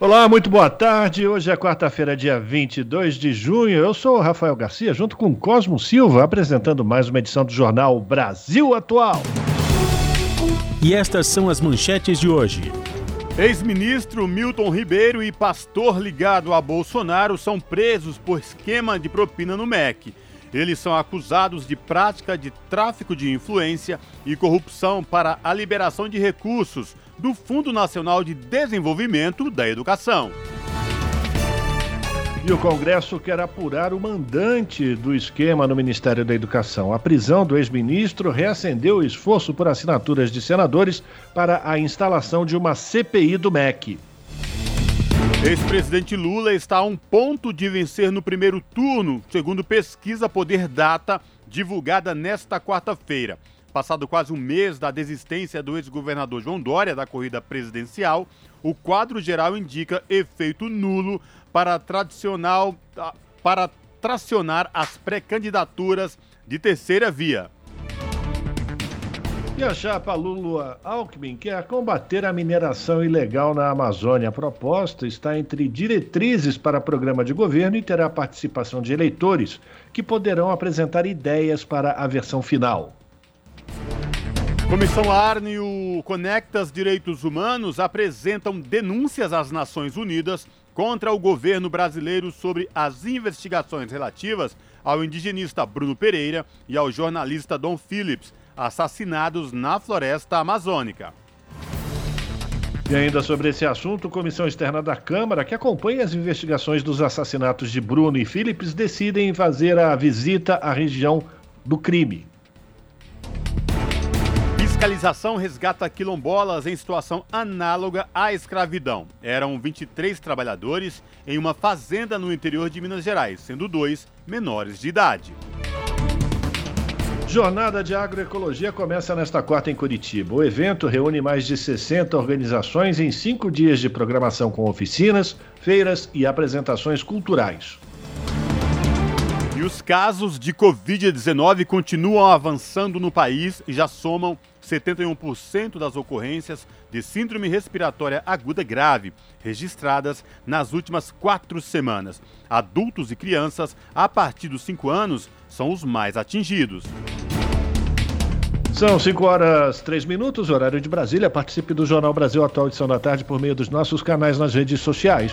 Olá, muito boa tarde. Hoje é quarta-feira, dia 22 de junho. Eu sou o Rafael Garcia, junto com Cosmo Silva, apresentando mais uma edição do jornal Brasil Atual. E estas são as manchetes de hoje. Ex-ministro Milton Ribeiro e pastor ligado a Bolsonaro são presos por esquema de propina no MEC. Eles são acusados de prática de tráfico de influência e corrupção para a liberação de recursos do Fundo Nacional de Desenvolvimento da Educação. E o Congresso quer apurar o mandante do esquema no Ministério da Educação. A prisão do ex-ministro reacendeu o esforço por assinaturas de senadores para a instalação de uma CPI do MEC. Ex-presidente Lula está a um ponto de vencer no primeiro turno, segundo pesquisa Poder Data, divulgada nesta quarta-feira. Passado quase um mês da desistência do ex-governador João Dória da corrida presidencial, o quadro geral indica efeito nulo para, tradicional, para tracionar as pré-candidaturas de terceira via. E a chapa Lula Alckmin quer combater a mineração ilegal na Amazônia. A proposta está entre diretrizes para programa de governo e terá participação de eleitores que poderão apresentar ideias para a versão final. Comissão Arne e o Conectas Direitos Humanos apresentam denúncias às Nações Unidas contra o governo brasileiro sobre as investigações relativas ao indigenista Bruno Pereira e ao jornalista Dom Phillips, assassinados na floresta amazônica. E ainda sobre esse assunto, Comissão Externa da Câmara, que acompanha as investigações dos assassinatos de Bruno e Phillips, decidem fazer a visita à região do crime. Fiscalização resgata quilombolas em situação análoga à escravidão. Eram 23 trabalhadores em uma fazenda no interior de Minas Gerais, sendo dois menores de idade. Jornada de Agroecologia começa nesta quarta em Curitiba. O evento reúne mais de 60 organizações em cinco dias de programação com oficinas, feiras e apresentações culturais. E os casos de Covid-19 continuam avançando no país e já somam 71% das ocorrências de síndrome respiratória aguda grave registradas nas últimas quatro semanas. Adultos e crianças a partir dos 5 anos são os mais atingidos. São 5 horas 3 minutos, horário de Brasília. Participe do Jornal Brasil Atual edição da tarde por meio dos nossos canais nas redes sociais.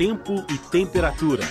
Tempo e temperatura.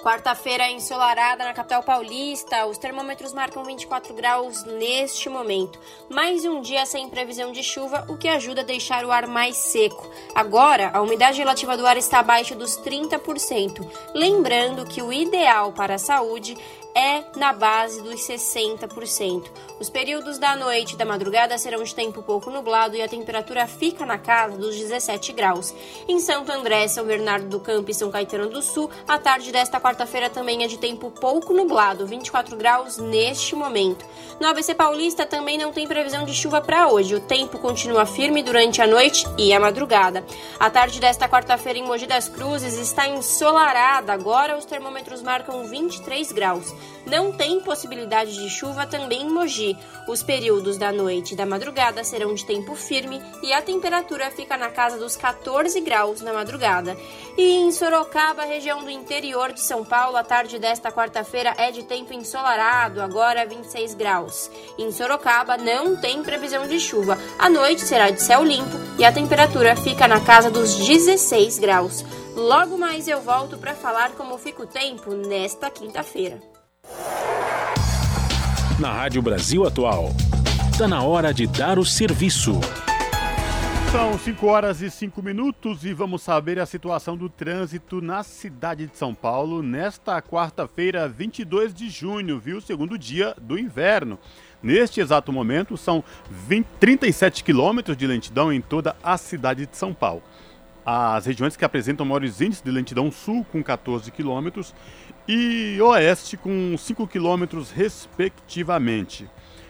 Quarta-feira ensolarada na capital paulista, os termômetros marcam 24 graus neste momento. Mais um dia sem previsão de chuva, o que ajuda a deixar o ar mais seco. Agora, a umidade relativa do ar está abaixo dos 30%. Lembrando que o ideal para a saúde é na base dos 60%. Os períodos da noite e da madrugada serão de tempo pouco nublado e a temperatura fica na casa dos 17 graus. Em Santo André, São Bernardo do Campo e São Caetano do Sul, a tarde desta quarta-feira também é de tempo pouco nublado, 24 graus neste momento. No ABC Paulista também não tem previsão de chuva para hoje. O tempo continua firme durante a noite e a madrugada. A tarde desta quarta-feira em Mogi das Cruzes está ensolarada. Agora os termômetros marcam 23 graus. Não tem possibilidade de chuva também em Mogi. Os períodos da noite e da madrugada serão de tempo firme e a temperatura fica na casa dos 14 graus na madrugada. E em Sorocaba, região do interior de São Paulo, a tarde desta quarta-feira é de tempo ensolarado, agora 26 graus. Em Sorocaba não tem previsão de chuva. A noite será de céu limpo e a temperatura fica na casa dos 16 graus. Logo mais eu volto para falar como fica o tempo nesta quinta-feira. Na Rádio Brasil Atual, está na hora de dar o serviço. São 5 horas e 5 minutos e vamos saber a situação do trânsito na cidade de São Paulo nesta quarta-feira, 22 de junho, viu? Segundo dia do inverno. Neste exato momento, são 20, 37 quilômetros de lentidão em toda a cidade de São Paulo. As regiões que apresentam maiores índices de lentidão sul, com 14 quilômetros, e oeste, com 5 quilômetros, respectivamente.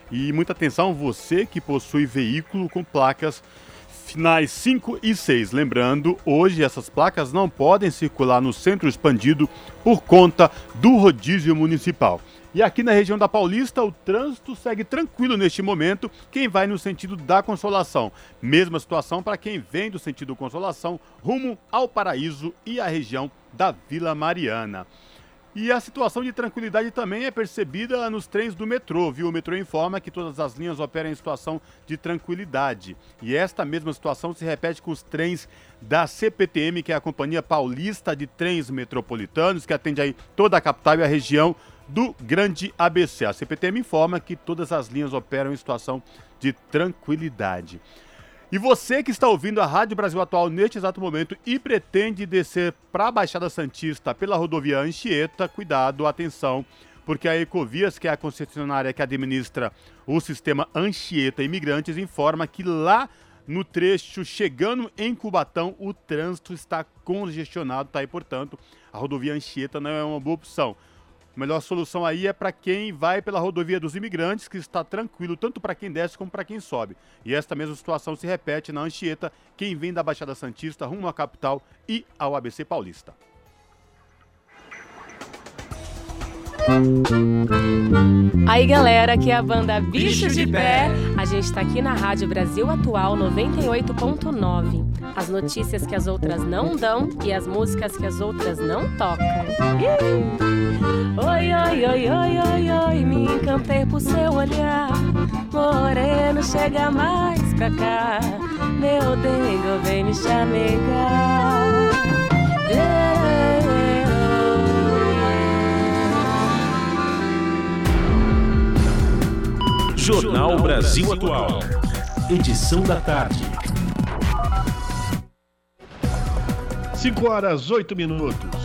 E muita atenção, você que possui veículo com placas finais 5 e 6. Lembrando, hoje essas placas não podem circular no centro expandido por conta do rodízio municipal. E aqui na região da Paulista, o trânsito segue tranquilo neste momento. Quem vai no sentido da Consolação. Mesma situação para quem vem do sentido Consolação, rumo ao Paraíso e a região da Vila Mariana. E a situação de tranquilidade também é percebida nos trens do metrô, viu? O metrô informa que todas as linhas operam em situação de tranquilidade. E esta mesma situação se repete com os trens da CPTM, que é a Companhia Paulista de Trens Metropolitanos, que atende aí toda a capital e a região do Grande ABC. A CPTM informa que todas as linhas operam em situação de tranquilidade. E você que está ouvindo a Rádio Brasil Atual neste exato momento e pretende descer para a Baixada Santista pela rodovia Anchieta, cuidado, atenção, porque a Ecovias, que é a concessionária que administra o sistema Anchieta Imigrantes, informa que lá no trecho chegando em Cubatão, o trânsito está congestionado, tá? E, portanto, a rodovia Anchieta não é uma boa opção. A melhor solução aí é para quem vai pela rodovia dos imigrantes, que está tranquilo tanto para quem desce como para quem sobe. E esta mesma situação se repete na Anchieta, quem vem da Baixada Santista rumo à capital e ao ABC Paulista. Aí galera, aqui é a banda Bicho de Pé. A gente tá aqui na Rádio Brasil Atual 98.9. As notícias que as outras não dão e as músicas que as outras não tocam. Oi, oi, oi, oi, oi, oi, me encantei por seu olhar. Moreno, chega mais pra cá. Meu dengo, vem me chamegar. Jornal Brasil Atual. Edição da tarde. 5 horas 8 minutos.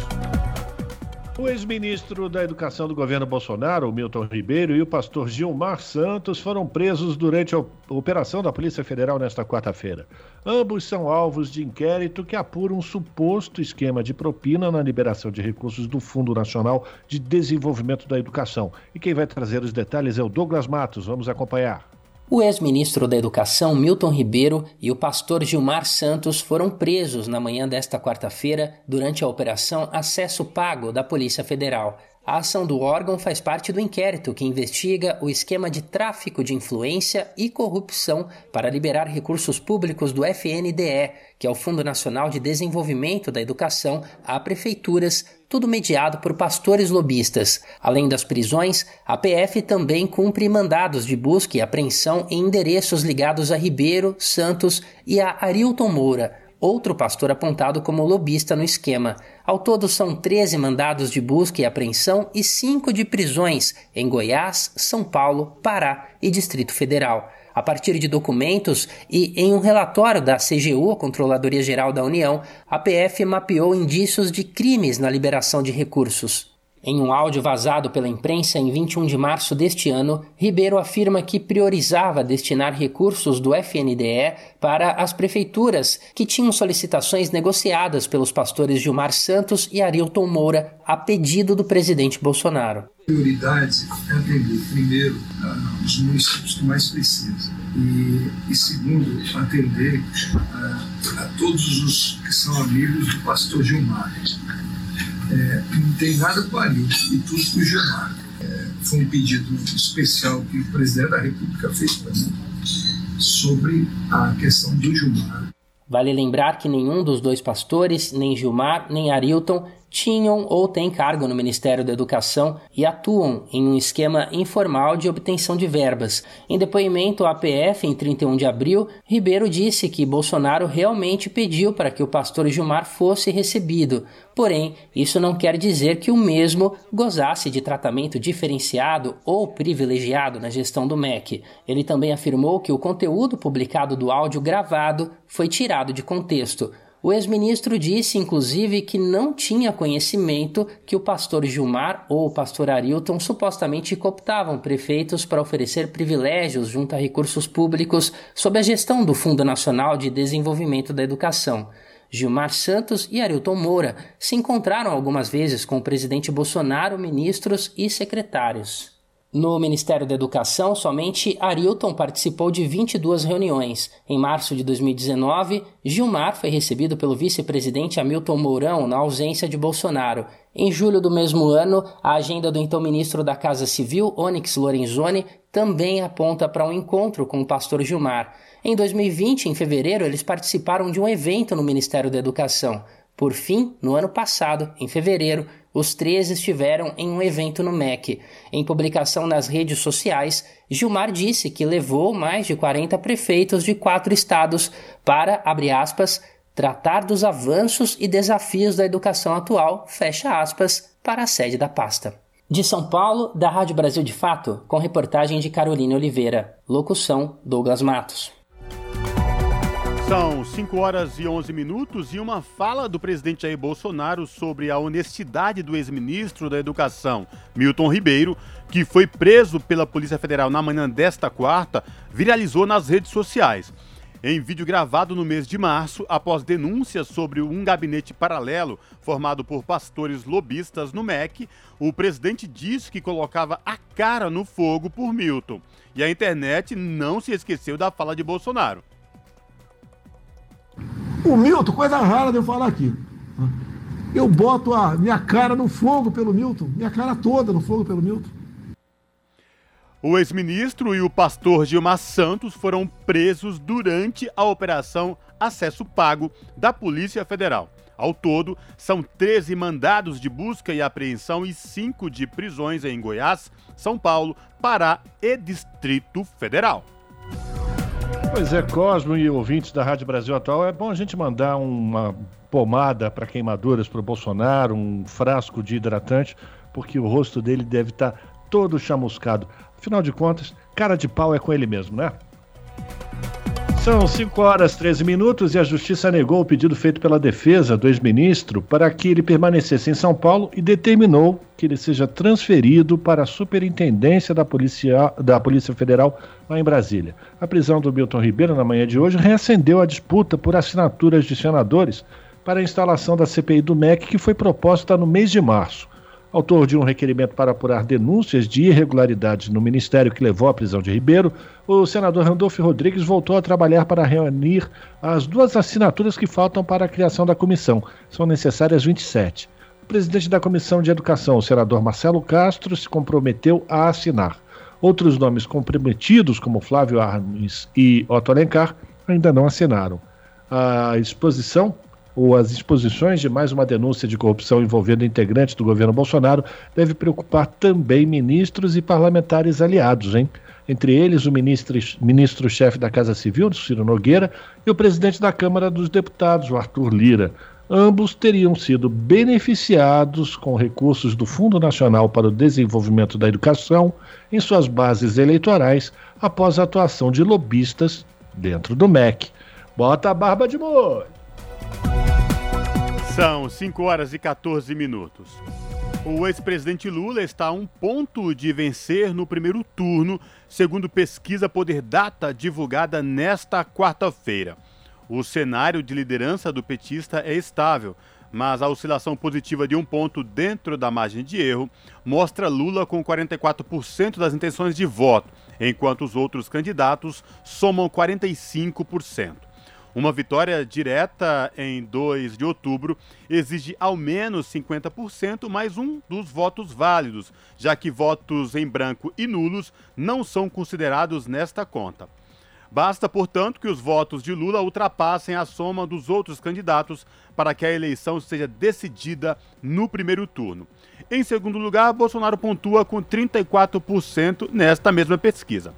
O ex-ministro da Educação do governo Bolsonaro, Milton Ribeiro, e o pastor Gilmar Santos foram presos durante a operação da Polícia Federal nesta quarta-feira. Ambos são alvos de inquérito que apura um suposto esquema de propina na liberação de recursos do Fundo Nacional de Desenvolvimento da Educação. E quem vai trazer os detalhes é o Douglas Matos. Vamos acompanhar. O ex-ministro da Educação Milton Ribeiro e o pastor Gilmar Santos foram presos na manhã desta quarta-feira durante a operação Acesso Pago da Polícia Federal. A ação do órgão faz parte do inquérito que investiga o esquema de tráfico de influência e corrupção para liberar recursos públicos do FNDE, que é o Fundo Nacional de Desenvolvimento da Educação, a prefeituras, tudo mediado por pastores lobistas. Além das prisões, a PF também cumpre mandados de busca e apreensão em endereços ligados a Ribeiro, Santos e a Arilton Moura outro pastor apontado como lobista no esquema. Ao todo, são 13 mandados de busca e apreensão e 5 de prisões em Goiás, São Paulo, Pará e Distrito Federal. A partir de documentos e em um relatório da CGU, a Controladoria Geral da União, a PF mapeou indícios de crimes na liberação de recursos. Em um áudio vazado pela imprensa em 21 de março deste ano, Ribeiro afirma que priorizava destinar recursos do FNDE para as prefeituras que tinham solicitações negociadas pelos pastores Gilmar Santos e Arilton Moura a pedido do presidente Bolsonaro. Prioridade é atender, primeiro, os municípios que mais precisam. E, e segundo, atender a, a todos os que são amigos do pastor Gilmar é, não tem nada Arilton e tudo com Gilmar. É, foi um pedido especial que o presidente da República fez para mim sobre a questão do Gilmar. Vale lembrar que nenhum dos dois pastores, nem Gilmar nem Arilton, tinham ou têm cargo no Ministério da Educação e atuam em um esquema informal de obtenção de verbas. Em depoimento à APF em 31 de abril, Ribeiro disse que Bolsonaro realmente pediu para que o pastor Gilmar fosse recebido. Porém, isso não quer dizer que o mesmo gozasse de tratamento diferenciado ou privilegiado na gestão do MEC. Ele também afirmou que o conteúdo publicado do áudio gravado foi tirado de contexto. O ex-ministro disse, inclusive, que não tinha conhecimento que o pastor Gilmar ou o pastor Arilton supostamente cooptavam prefeitos para oferecer privilégios junto a recursos públicos sob a gestão do Fundo Nacional de Desenvolvimento da Educação. Gilmar Santos e Arilton Moura se encontraram algumas vezes com o presidente Bolsonaro, ministros e secretários. No Ministério da Educação, somente Arilton participou de 22 reuniões. Em março de 2019, Gilmar foi recebido pelo vice-presidente Hamilton Mourão na ausência de Bolsonaro. Em julho do mesmo ano, a agenda do então ministro da Casa Civil, Onyx Lorenzoni, também aponta para um encontro com o pastor Gilmar. Em 2020, em fevereiro, eles participaram de um evento no Ministério da Educação. Por fim, no ano passado, em fevereiro, os três estiveram em um evento no MEC. Em publicação nas redes sociais, Gilmar disse que levou mais de 40 prefeitos de quatro estados para, abre aspas, tratar dos avanços e desafios da educação atual, fecha aspas, para a sede da pasta. De São Paulo, da Rádio Brasil de Fato, com reportagem de Carolina Oliveira. Locução: Douglas Matos. São 5 horas e 11 minutos e uma fala do presidente Jair Bolsonaro sobre a honestidade do ex-ministro da Educação, Milton Ribeiro, que foi preso pela Polícia Federal na manhã desta quarta, viralizou nas redes sociais. Em vídeo gravado no mês de março, após denúncias sobre um gabinete paralelo formado por pastores lobistas no MEC, o presidente disse que colocava a cara no fogo por Milton. E a internet não se esqueceu da fala de Bolsonaro. O Milton, coisa rara de eu falar aqui. Eu boto a minha cara no fogo pelo Milton, minha cara toda no fogo pelo Milton. O ex-ministro e o pastor Gilmar Santos foram presos durante a operação Acesso Pago da Polícia Federal. Ao todo, são 13 mandados de busca e apreensão e 5 de prisões em Goiás, São Paulo, Pará e Distrito Federal. Pois é, Cosmo e ouvintes da Rádio Brasil Atual, é bom a gente mandar uma pomada para queimaduras para o Bolsonaro, um frasco de hidratante, porque o rosto dele deve estar tá todo chamuscado. Afinal de contas, cara de pau é com ele mesmo, né? São 5 horas 13 minutos e a Justiça negou o pedido feito pela defesa do ex-ministro para que ele permanecesse em São Paulo e determinou que ele seja transferido para a Superintendência da Polícia, da Polícia Federal lá em Brasília. A prisão do Milton Ribeiro na manhã de hoje reacendeu a disputa por assinaturas de senadores para a instalação da CPI do MEC que foi proposta no mês de março. Autor de um requerimento para apurar denúncias de irregularidades no ministério que levou à prisão de Ribeiro, o senador Randolfo Rodrigues voltou a trabalhar para reunir as duas assinaturas que faltam para a criação da comissão. São necessárias 27. O presidente da Comissão de Educação, o senador Marcelo Castro, se comprometeu a assinar. Outros nomes comprometidos, como Flávio Armes e Otto Alencar, ainda não assinaram. A exposição ou as exposições de mais uma denúncia de corrupção envolvendo integrantes do governo Bolsonaro deve preocupar também ministros e parlamentares aliados, hein? Entre eles, o ministro-chefe ministro da Casa Civil, Ciro Nogueira, e o presidente da Câmara dos Deputados, Arthur Lira. Ambos teriam sido beneficiados com recursos do Fundo Nacional para o Desenvolvimento da Educação em suas bases eleitorais após a atuação de lobistas dentro do MEC. Bota a barba de molho! São 5 horas e 14 minutos. O ex-presidente Lula está a um ponto de vencer no primeiro turno, segundo pesquisa Poder Data divulgada nesta quarta-feira. O cenário de liderança do petista é estável, mas a oscilação positiva de um ponto dentro da margem de erro mostra Lula com 44% das intenções de voto, enquanto os outros candidatos somam 45%. Uma vitória direta em 2 de outubro exige ao menos 50% mais um dos votos válidos, já que votos em branco e nulos não são considerados nesta conta. Basta, portanto, que os votos de Lula ultrapassem a soma dos outros candidatos para que a eleição seja decidida no primeiro turno. Em segundo lugar, Bolsonaro pontua com 34% nesta mesma pesquisa.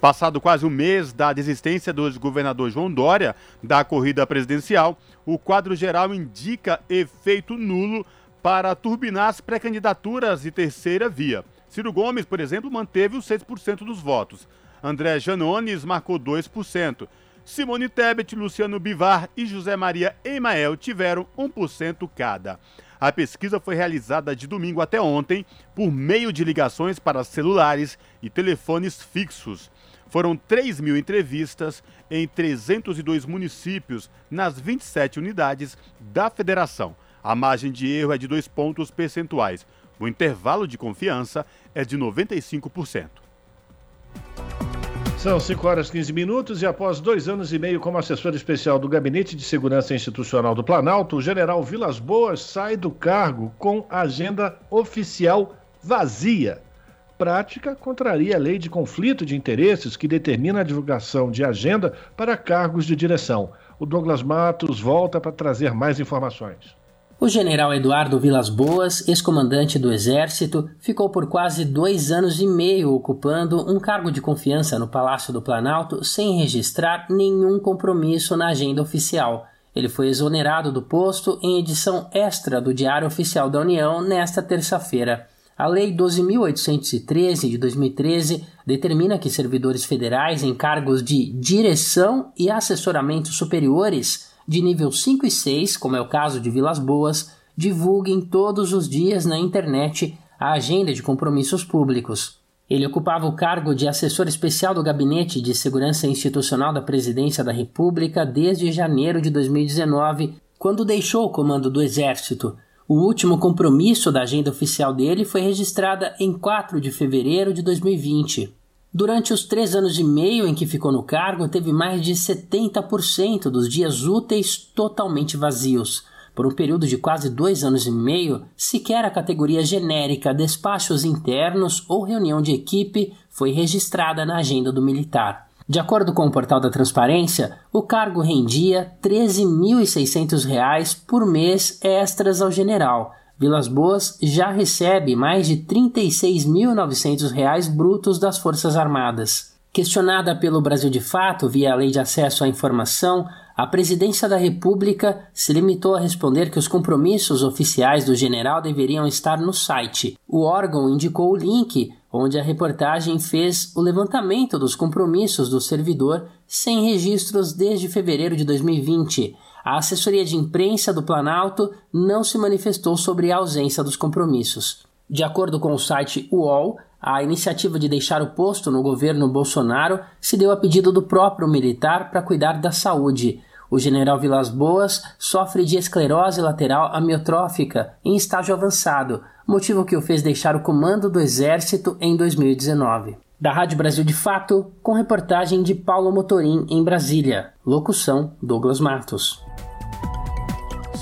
Passado quase um mês da desistência do ex-governador João Dória da corrida presidencial, o quadro geral indica efeito nulo para turbinar as pré-candidaturas de terceira via. Ciro Gomes, por exemplo, manteve os 6% dos votos. André Janones marcou 2%. Simone Tebet, Luciano Bivar e José Maria Emael tiveram 1% cada. A pesquisa foi realizada de domingo até ontem por meio de ligações para celulares e telefones fixos. Foram 3 mil entrevistas em 302 municípios nas 27 unidades da federação. A margem de erro é de dois pontos percentuais. O intervalo de confiança é de 95%. São 5 horas e 15 minutos e após dois anos e meio como assessor especial do Gabinete de Segurança Institucional do Planalto, o general Vilas Boas sai do cargo com agenda oficial vazia prática contraria a lei de conflito de interesses que determina a divulgação de agenda para cargos de direção. O Douglas Matos volta para trazer mais informações. O general Eduardo Vilas Boas, ex-comandante do Exército, ficou por quase dois anos e meio ocupando um cargo de confiança no Palácio do Planalto sem registrar nenhum compromisso na agenda oficial. Ele foi exonerado do posto em edição extra do Diário Oficial da União nesta terça-feira. A Lei 12.813 de 2013 determina que servidores federais em cargos de direção e assessoramento superiores de nível 5 e 6, como é o caso de Vilas Boas, divulguem todos os dias na internet a agenda de compromissos públicos. Ele ocupava o cargo de assessor especial do Gabinete de Segurança Institucional da Presidência da República desde janeiro de 2019, quando deixou o comando do Exército o último compromisso da agenda oficial dele foi registrada em 4 de fevereiro de 2020. Durante os três anos e meio em que ficou no cargo, teve mais de 70% dos dias úteis totalmente vazios. Por um período de quase dois anos e meio, sequer a categoria genérica despachos internos ou reunião de equipe foi registrada na agenda do militar. De acordo com o portal da Transparência, o cargo rendia R$ 13.600 por mês extras ao general. Vilas Boas já recebe mais de R$ 36.900 brutos das Forças Armadas. Questionada pelo Brasil de Fato via a Lei de Acesso à Informação, a Presidência da República se limitou a responder que os compromissos oficiais do general deveriam estar no site. O órgão indicou o link onde a reportagem fez o levantamento dos compromissos do servidor sem registros desde fevereiro de 2020. A assessoria de imprensa do Planalto não se manifestou sobre a ausência dos compromissos. De acordo com o site UOL, a iniciativa de deixar o posto no governo Bolsonaro se deu a pedido do próprio militar para cuidar da saúde. O general Vilas Boas sofre de esclerose lateral amiotrófica em estágio avançado, motivo que o fez deixar o comando do Exército em 2019. Da Rádio Brasil de Fato, com reportagem de Paulo Motorim em Brasília. Locução: Douglas Matos.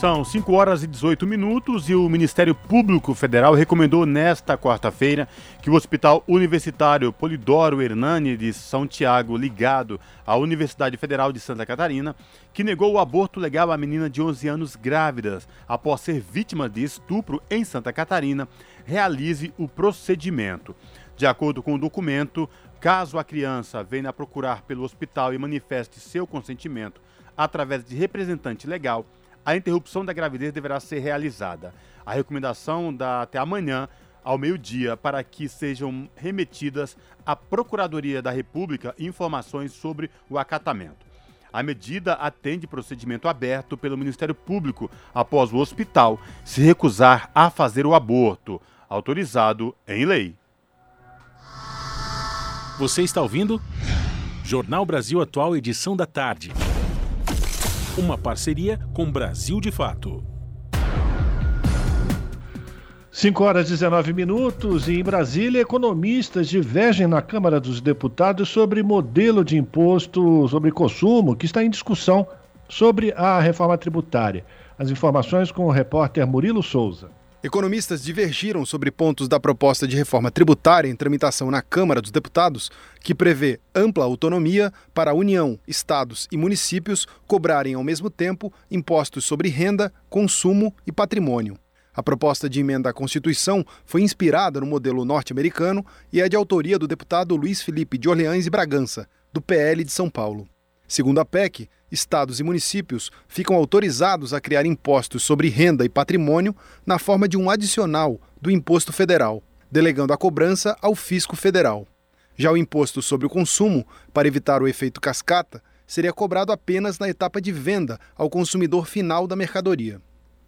São 5 horas e 18 minutos e o Ministério Público Federal recomendou nesta quarta-feira que o Hospital Universitário Polidoro Hernani de São Tiago, ligado à Universidade Federal de Santa Catarina, que negou o aborto legal à menina de 11 anos grávidas após ser vítima de estupro em Santa Catarina, realize o procedimento. De acordo com o documento, caso a criança venha procurar pelo hospital e manifeste seu consentimento através de representante legal, a interrupção da gravidez deverá ser realizada. A recomendação dá até amanhã, ao meio-dia, para que sejam remetidas à Procuradoria da República informações sobre o acatamento. A medida atende procedimento aberto pelo Ministério Público após o hospital se recusar a fazer o aborto, autorizado em lei. Você está ouvindo? Jornal Brasil Atual, edição da tarde. Uma parceria com Brasil de Fato. 5 horas e 19 minutos e em Brasília, economistas divergem na Câmara dos Deputados sobre modelo de imposto sobre consumo que está em discussão sobre a reforma tributária. As informações com o repórter Murilo Souza. Economistas divergiram sobre pontos da proposta de reforma tributária em tramitação na Câmara dos Deputados, que prevê ampla autonomia para a União, estados e municípios cobrarem ao mesmo tempo impostos sobre renda, consumo e patrimônio. A proposta de emenda à Constituição foi inspirada no modelo norte-americano e é de autoria do deputado Luiz Felipe de Orleans e Bragança, do PL de São Paulo. Segundo a PEC, estados e municípios ficam autorizados a criar impostos sobre renda e patrimônio na forma de um adicional do imposto federal, delegando a cobrança ao fisco federal. Já o imposto sobre o consumo, para evitar o efeito cascata, seria cobrado apenas na etapa de venda ao consumidor final da mercadoria.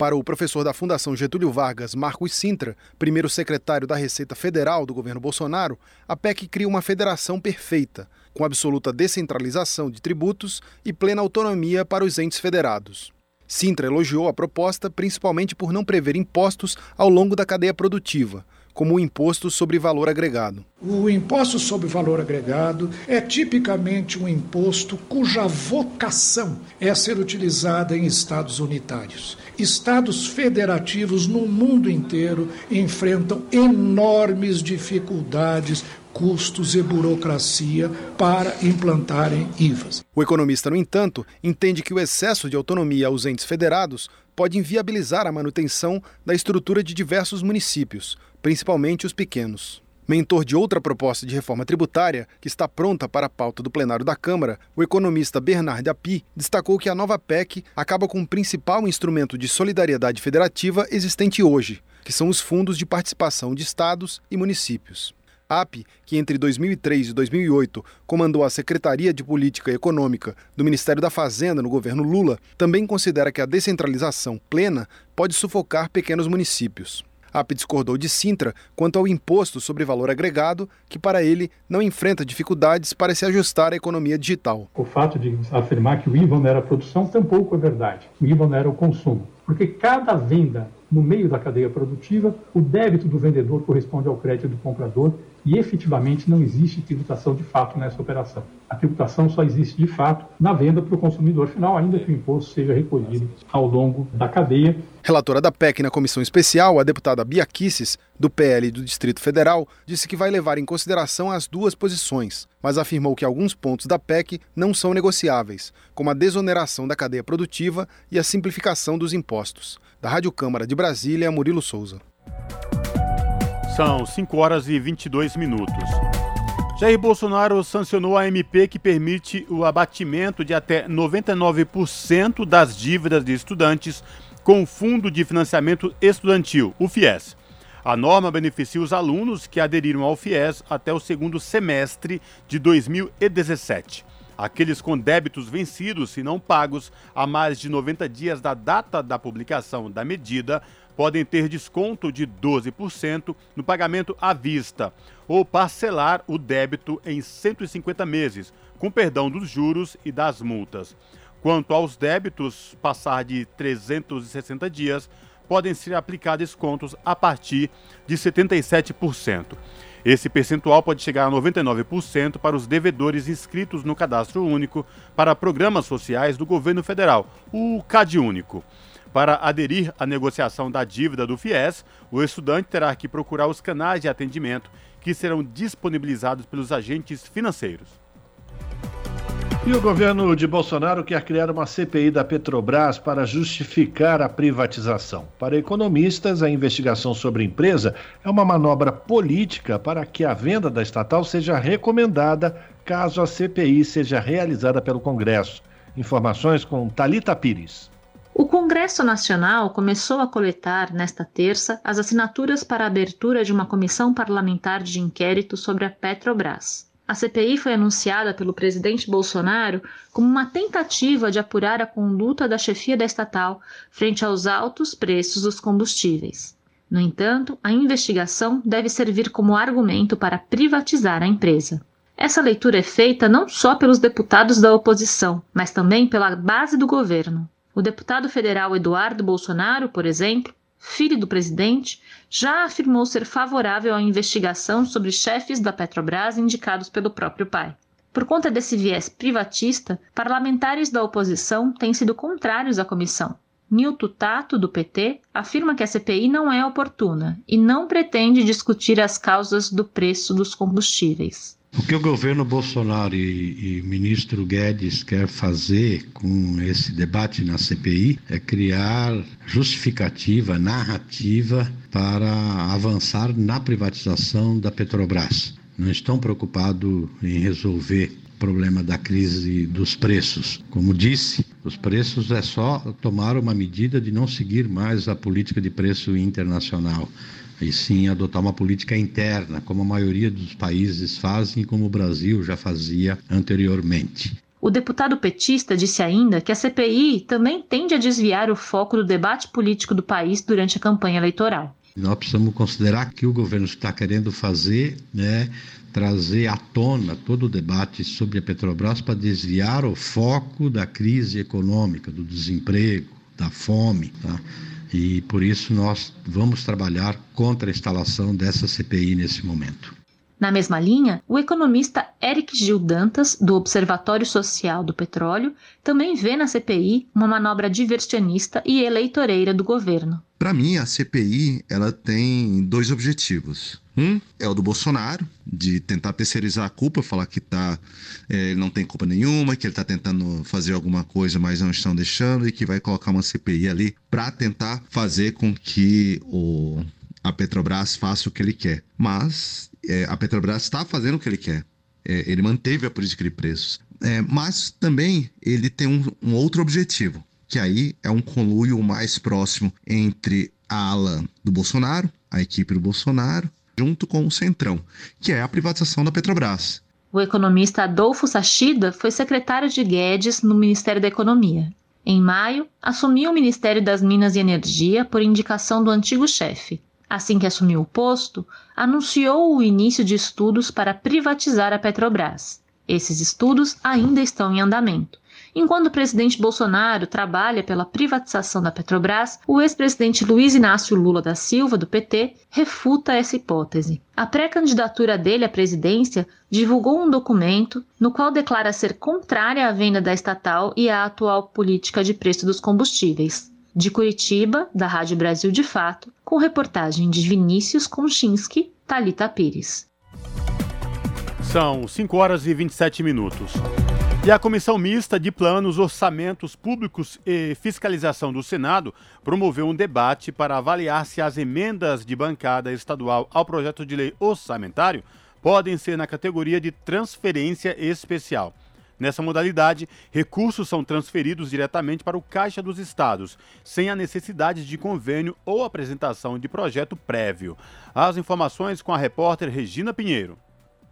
Para o professor da Fundação Getúlio Vargas, Marcos Sintra, primeiro secretário da Receita Federal do governo Bolsonaro, a PEC cria uma federação perfeita, com absoluta descentralização de tributos e plena autonomia para os entes federados. Sintra elogiou a proposta principalmente por não prever impostos ao longo da cadeia produtiva, como o imposto sobre valor agregado. O imposto sobre valor agregado é tipicamente um imposto cuja vocação é ser utilizada em estados unitários. Estados federativos no mundo inteiro enfrentam enormes dificuldades custos e burocracia para implantarem IVAs. O economista, no entanto, entende que o excesso de autonomia aos entes federados pode inviabilizar a manutenção da estrutura de diversos municípios, principalmente os pequenos. Mentor de outra proposta de reforma tributária, que está pronta para a pauta do plenário da Câmara, o economista Bernard Api destacou que a nova PEC acaba com o principal instrumento de solidariedade federativa existente hoje, que são os fundos de participação de estados e municípios. AP, que entre 2003 e 2008 comandou a Secretaria de Política Econômica do Ministério da Fazenda no governo Lula, também considera que a descentralização plena pode sufocar pequenos municípios. AP discordou de Sintra quanto ao imposto sobre valor agregado, que para ele não enfrenta dificuldades para se ajustar à economia digital. O fato de afirmar que o IVA não era produção tampouco é verdade. O IVA não era o consumo. Porque cada venda no meio da cadeia produtiva, o débito do vendedor corresponde ao crédito do comprador e efetivamente não existe tributação de fato nessa operação. A tributação só existe de fato na venda para o consumidor final, ainda que o imposto seja recolhido ao longo da cadeia. Relatora da PEC na comissão especial, a deputada Bia Kisses, do PL do Distrito Federal, disse que vai levar em consideração as duas posições, mas afirmou que alguns pontos da PEC não são negociáveis, como a desoneração da cadeia produtiva e a simplificação dos impostos. Da Rádio Câmara de Brasília, Murilo Souza. São 5 horas e 22 minutos. Jair Bolsonaro sancionou a MP que permite o abatimento de até 99% das dívidas de estudantes com o Fundo de Financiamento Estudantil, o FIES. A norma beneficia os alunos que aderiram ao FIES até o segundo semestre de 2017. Aqueles com débitos vencidos e não pagos há mais de 90 dias da data da publicação da medida podem ter desconto de 12% no pagamento à vista ou parcelar o débito em 150 meses, com perdão dos juros e das multas. Quanto aos débitos passar de 360 dias, podem ser aplicados descontos a partir de 77%. Esse percentual pode chegar a 99% para os devedores inscritos no Cadastro Único para programas sociais do governo federal, o CadÚnico. Para aderir à negociação da dívida do FIES, o estudante terá que procurar os canais de atendimento que serão disponibilizados pelos agentes financeiros. E o governo de Bolsonaro quer criar uma CPI da Petrobras para justificar a privatização. Para economistas, a investigação sobre a empresa é uma manobra política para que a venda da estatal seja recomendada caso a CPI seja realizada pelo Congresso. Informações com Talita Pires. O Congresso Nacional começou a coletar, nesta terça, as assinaturas para a abertura de uma comissão parlamentar de inquérito sobre a Petrobras. A CPI foi anunciada pelo presidente Bolsonaro como uma tentativa de apurar a conduta da chefia da estatal frente aos altos preços dos combustíveis. No entanto, a investigação deve servir como argumento para privatizar a empresa. Essa leitura é feita não só pelos deputados da oposição, mas também pela base do governo. O deputado federal Eduardo Bolsonaro, por exemplo, filho do presidente, já afirmou ser favorável à investigação sobre chefes da Petrobras indicados pelo próprio pai. Por conta desse viés privatista, parlamentares da oposição têm sido contrários à comissão. Nilton Tato, do PT, afirma que a CPI não é oportuna e não pretende discutir as causas do preço dos combustíveis. O que o governo Bolsonaro e, e ministro Guedes quer fazer com esse debate na CPI é criar justificativa, narrativa para avançar na privatização da Petrobras. Não estão preocupados em resolver o problema da crise dos preços. Como disse, os preços é só tomar uma medida de não seguir mais a política de preço internacional e sim adotar uma política interna, como a maioria dos países fazem e como o Brasil já fazia anteriormente. O deputado petista disse ainda que a CPI também tende a desviar o foco do debate político do país durante a campanha eleitoral. Nós precisamos considerar que o governo está querendo fazer, né, trazer à tona todo o debate sobre a Petrobras para desviar o foco da crise econômica, do desemprego, da fome. Tá? E por isso nós vamos trabalhar contra a instalação dessa CPI nesse momento. Na mesma linha, o economista Eric Gil Dantas, do Observatório Social do Petróleo, também vê na CPI uma manobra diversionista e eleitoreira do governo. Para mim, a CPI ela tem dois objetivos. Um é o do Bolsonaro, de tentar terceirizar a culpa, falar que tá, é, ele não tem culpa nenhuma, que ele está tentando fazer alguma coisa, mas não estão deixando, e que vai colocar uma CPI ali para tentar fazer com que o, a Petrobras faça o que ele quer. Mas é, a Petrobras está fazendo o que ele quer. É, ele manteve a política de preços. É, mas também ele tem um, um outro objetivo, que aí é um conluio mais próximo entre a ala do Bolsonaro, a equipe do Bolsonaro, junto com o Centrão, que é a privatização da Petrobras. O economista Adolfo Sachida foi secretário de Guedes no Ministério da Economia. Em maio, assumiu o Ministério das Minas e Energia por indicação do antigo chefe. Assim que assumiu o posto, anunciou o início de estudos para privatizar a Petrobras. Esses estudos ainda estão em andamento. Enquanto o presidente Bolsonaro trabalha pela privatização da Petrobras, o ex-presidente Luiz Inácio Lula da Silva, do PT, refuta essa hipótese. A pré-candidatura dele à presidência divulgou um documento no qual declara ser contrária à venda da estatal e à atual política de preço dos combustíveis. De Curitiba, da Rádio Brasil de Fato, com reportagem de Vinícius Konchinski, Talita Pires. São 5 horas e 27 minutos. E a Comissão Mista de Planos, Orçamentos Públicos e Fiscalização do Senado promoveu um debate para avaliar se as emendas de bancada estadual ao projeto de lei orçamentário podem ser na categoria de transferência especial. Nessa modalidade, recursos são transferidos diretamente para o Caixa dos Estados, sem a necessidade de convênio ou apresentação de projeto prévio. As informações com a repórter Regina Pinheiro.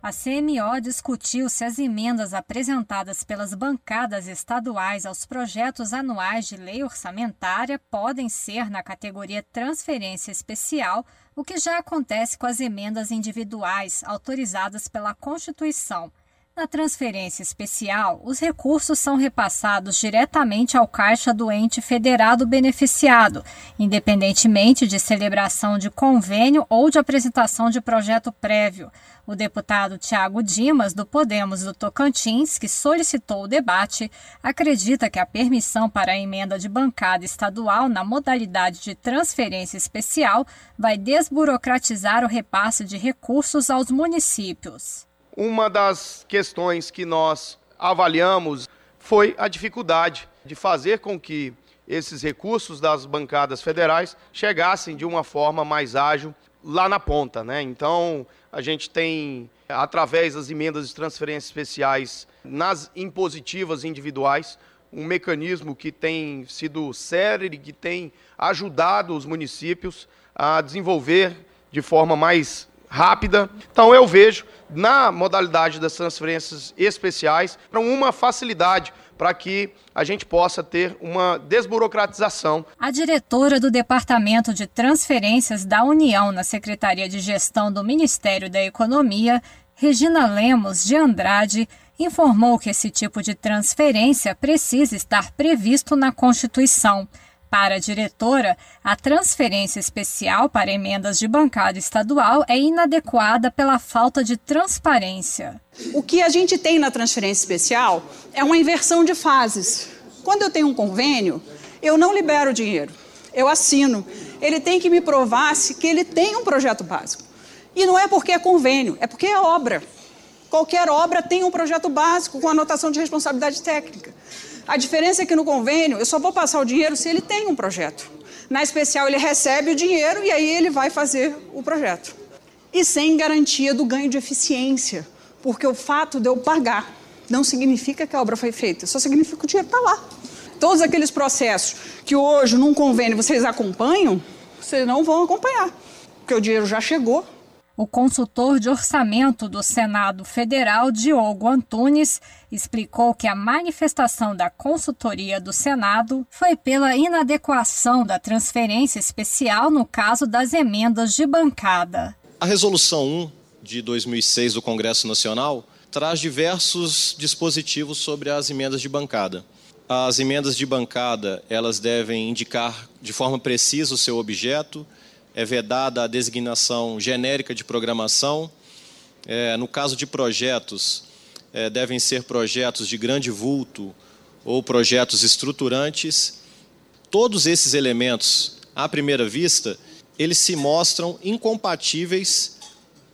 A CMO discutiu se as emendas apresentadas pelas bancadas estaduais aos projetos anuais de lei orçamentária podem ser na categoria transferência especial, o que já acontece com as emendas individuais autorizadas pela Constituição. Na transferência especial, os recursos são repassados diretamente ao caixa do ente federado beneficiado, independentemente de celebração de convênio ou de apresentação de projeto prévio. O deputado Tiago Dimas, do Podemos do Tocantins, que solicitou o debate, acredita que a permissão para a emenda de bancada estadual na modalidade de transferência especial vai desburocratizar o repasse de recursos aos municípios. Uma das questões que nós avaliamos foi a dificuldade de fazer com que esses recursos das bancadas federais chegassem de uma forma mais ágil lá na ponta, né? Então, a gente tem através das emendas de transferências especiais nas impositivas individuais, um mecanismo que tem sido sério e que tem ajudado os municípios a desenvolver de forma mais rápida. Então eu vejo na modalidade das transferências especiais uma facilidade para que a gente possa ter uma desburocratização. A diretora do Departamento de Transferências da União na Secretaria de Gestão do Ministério da Economia, Regina Lemos de Andrade, informou que esse tipo de transferência precisa estar previsto na Constituição. Para a diretora, a transferência especial para emendas de bancada estadual é inadequada pela falta de transparência. O que a gente tem na transferência especial é uma inversão de fases. Quando eu tenho um convênio, eu não libero dinheiro, eu assino. Ele tem que me provar se que ele tem um projeto básico. E não é porque é convênio, é porque é obra. Qualquer obra tem um projeto básico com anotação de responsabilidade técnica. A diferença é que no convênio eu só vou passar o dinheiro se ele tem um projeto. Na especial ele recebe o dinheiro e aí ele vai fazer o projeto. E sem garantia do ganho de eficiência, porque o fato de eu pagar não significa que a obra foi feita, só significa que o dinheiro está lá. Todos aqueles processos que hoje num convênio vocês acompanham, vocês não vão acompanhar, porque o dinheiro já chegou, o consultor de orçamento do Senado Federal, Diogo Antunes, explicou que a manifestação da consultoria do Senado foi pela inadequação da transferência especial no caso das emendas de bancada. A Resolução 1 de 2006 do Congresso Nacional traz diversos dispositivos sobre as emendas de bancada. As emendas de bancada, elas devem indicar de forma precisa o seu objeto, é vedada a designação genérica de programação. É, no caso de projetos, é, devem ser projetos de grande vulto ou projetos estruturantes. Todos esses elementos, à primeira vista, eles se mostram incompatíveis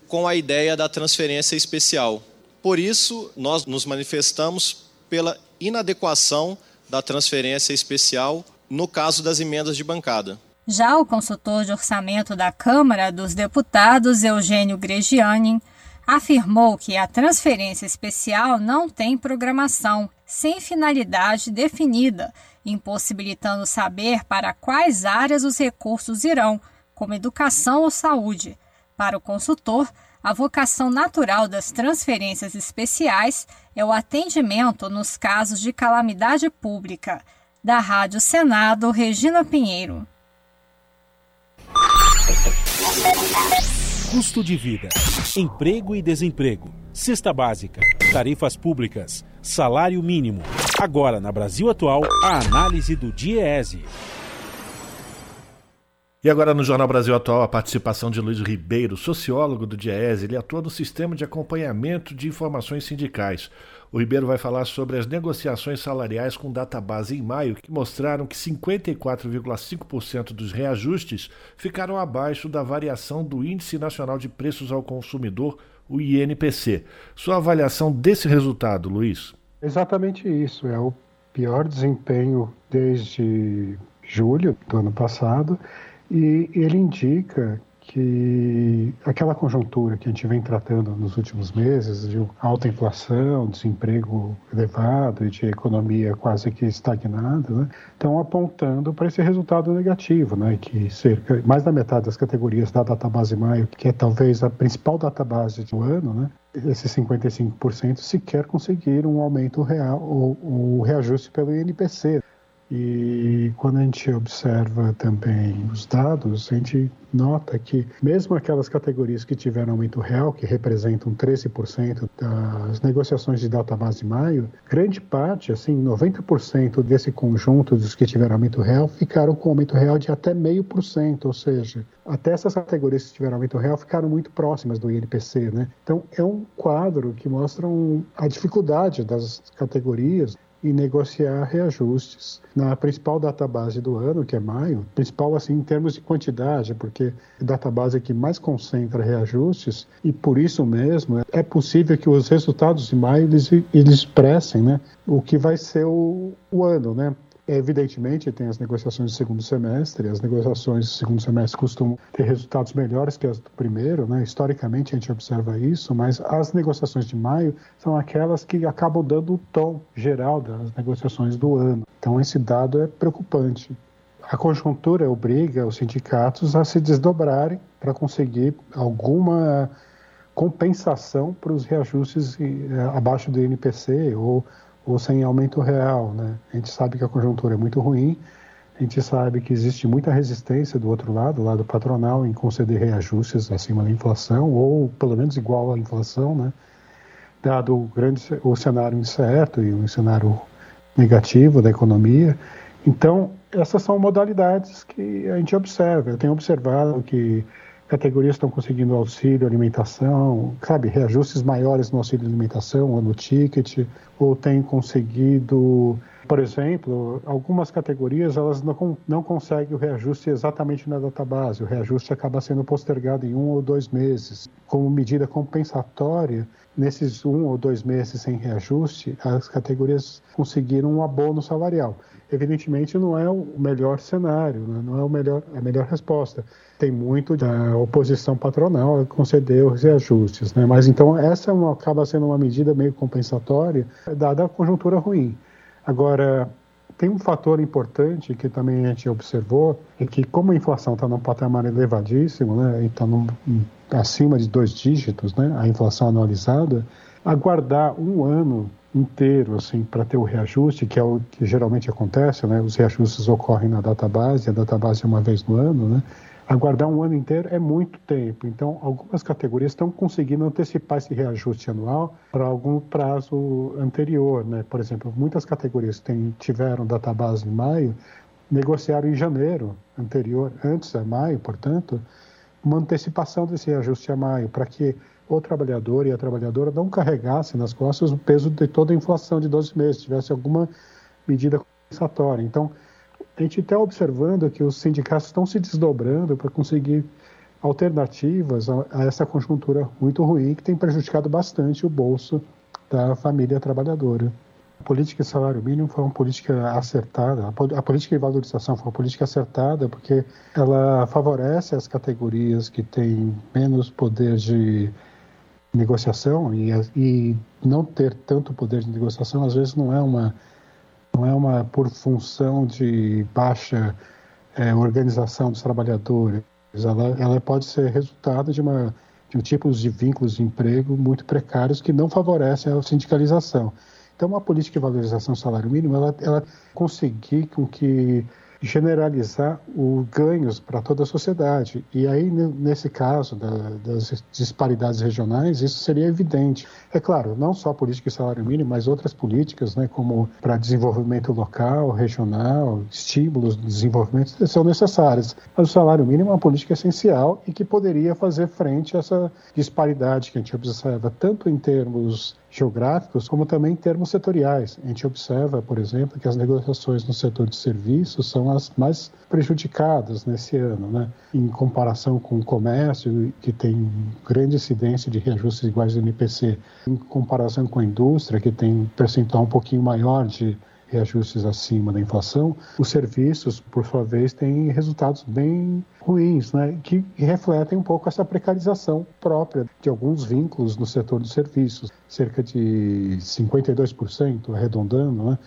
com a ideia da transferência especial. Por isso, nós nos manifestamos pela inadequação da transferência especial no caso das emendas de bancada. Já o consultor de orçamento da Câmara dos Deputados, Eugênio Gregiani, afirmou que a transferência especial não tem programação, sem finalidade definida, impossibilitando saber para quais áreas os recursos irão, como educação ou saúde. Para o consultor, a vocação natural das transferências especiais é o atendimento nos casos de calamidade pública. Da Rádio Senado, Regina Pinheiro. Custo de vida, emprego e desemprego, cesta básica, tarifas públicas, salário mínimo. Agora, na Brasil Atual, a análise do DIEESE. E agora no Jornal Brasil Atual, a participação de Luiz Ribeiro, sociólogo do DIEESE. Ele atua no sistema de acompanhamento de informações sindicais. O Ribeiro vai falar sobre as negociações salariais com data base em maio, que mostraram que 54,5% dos reajustes ficaram abaixo da variação do Índice Nacional de Preços ao Consumidor, o INPC. Sua avaliação desse resultado, Luiz? Exatamente isso. É o pior desempenho desde julho do ano passado e ele indica que aquela conjuntura que a gente vem tratando nos últimos meses, de alta inflação, desemprego elevado e de economia quase que estagnada, né, estão apontando para esse resultado negativo, né, que cerca mais da metade das categorias da database Maio, que é talvez a principal database do ano, né, esses 55% sequer conseguiram um aumento real ou o reajuste pelo INPC. E quando a gente observa também os dados, a gente nota que mesmo aquelas categorias que tiveram aumento real, que representam 13% das negociações de database de maio, grande parte, assim, 90% desse conjunto dos que tiveram aumento real ficaram com aumento real de até meio por cento, ou seja, até essas categorias que tiveram aumento real ficaram muito próximas do INPC, né? Então é um quadro que mostra a dificuldade das categorias e negociar reajustes na principal database do ano, que é maio, principal assim em termos de quantidade, porque a database que mais concentra reajustes e por isso mesmo é possível que os resultados de maio eles, eles expressem, né, o que vai ser o, o ano, né? Evidentemente, tem as negociações do segundo semestre, as negociações do segundo semestre costumam ter resultados melhores que as do primeiro, né? historicamente a gente observa isso, mas as negociações de maio são aquelas que acabam dando o tom geral das negociações do ano. Então, esse dado é preocupante. A conjuntura obriga os sindicatos a se desdobrarem para conseguir alguma compensação para os reajustes eh, abaixo do INPC ou ou sem aumento real. Né? A gente sabe que a conjuntura é muito ruim, a gente sabe que existe muita resistência do outro lado, do lado patronal, em conceder reajustes acima da inflação, ou pelo menos igual à inflação, né? dado o, grande, o cenário incerto e o cenário negativo da economia. Então, essas são modalidades que a gente observa. Eu tenho observado que categorias estão conseguindo auxílio alimentação, sabe, reajustes maiores no auxílio alimentação ou no ticket, ou tem conseguido, por exemplo, algumas categorias elas não, não conseguem o reajuste exatamente na database, o reajuste acaba sendo postergado em um ou dois meses. Como medida compensatória, nesses um ou dois meses sem reajuste, as categorias conseguiram um abono salarial evidentemente não é o melhor cenário, né? não é o melhor, a melhor resposta. Tem muito da oposição patronal a conceder os reajustes, né? mas então essa é uma, acaba sendo uma medida meio compensatória, dada a conjuntura ruim. Agora, tem um fator importante que também a gente observou, é que como a inflação está num patamar elevadíssimo, né, está acima de dois dígitos, né, a inflação anualizada, aguardar um ano inteiro assim para ter o reajuste, que é o que geralmente acontece, né? Os reajustes ocorrem na database, a database é uma vez no ano, né? Aguardar um ano inteiro é muito tempo. Então, algumas categorias estão conseguindo antecipar esse reajuste anual para algum prazo anterior, né? Por exemplo, muitas categorias que tiveram database em maio negociaram em janeiro anterior, antes de maio, portanto, uma antecipação desse reajuste a maio, para que o trabalhador e a trabalhadora não carregassem nas costas o peso de toda a inflação de 12 meses, tivesse alguma medida compensatória. Então, a gente está observando que os sindicatos estão se desdobrando para conseguir alternativas a, a, essa conjuntura muito ruim que tem prejudicado bastante o bolso da família trabalhadora. A política de salário mínimo foi uma política acertada, a, a política de valorização foi uma política acertada porque ela favorece as categorias que têm menos poder de negociação e, e não ter tanto poder de negociação às vezes não é uma não é uma por função de baixa é, organização dos trabalhadores. Ela, ela pode ser resultado de uma de um tipo de vínculos de emprego muito precários que não favorecem a sindicalização. Então uma política de valorização do salário mínimo ela, ela conseguir com que generalizar os ganhos para toda a sociedade. E aí, nesse caso da, das disparidades regionais, isso seria evidente. É claro, não só a política de salário mínimo, mas outras políticas, né, como para desenvolvimento local, regional, estímulos de desenvolvimento, são necessárias. Mas o salário mínimo é uma política essencial e que poderia fazer frente a essa disparidade que a gente observa tanto em termos geográficos, como também em termos setoriais. A gente observa, por exemplo, que as negociações no setor de serviços são as mais prejudicadas nesse ano, né? em comparação com o comércio, que tem grande incidência de reajustes iguais do NPC, em comparação com a indústria, que tem um percentual um pouquinho maior de reajustes acima da inflação, os serviços, por sua vez, têm resultados bem ruins, né, que refletem um pouco essa precarização própria de alguns vínculos no setor de serviços. Cerca de 52%, arredondando, né,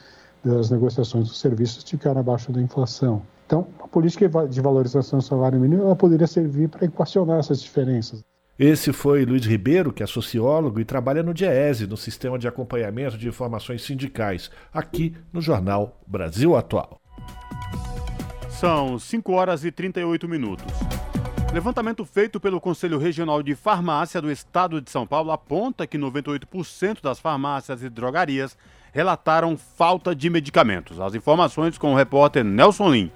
das negociações dos serviços ficaram abaixo da inflação. Então, a política de valorização do salário mínimo poderia servir para equacionar essas diferenças. Esse foi Luiz Ribeiro, que é sociólogo e trabalha no DIESE, no Sistema de Acompanhamento de Informações Sindicais, aqui no jornal Brasil Atual. São 5 horas e 38 minutos. Levantamento feito pelo Conselho Regional de Farmácia do Estado de São Paulo aponta que 98% das farmácias e drogarias relataram falta de medicamentos. As informações com o repórter Nelson Lim.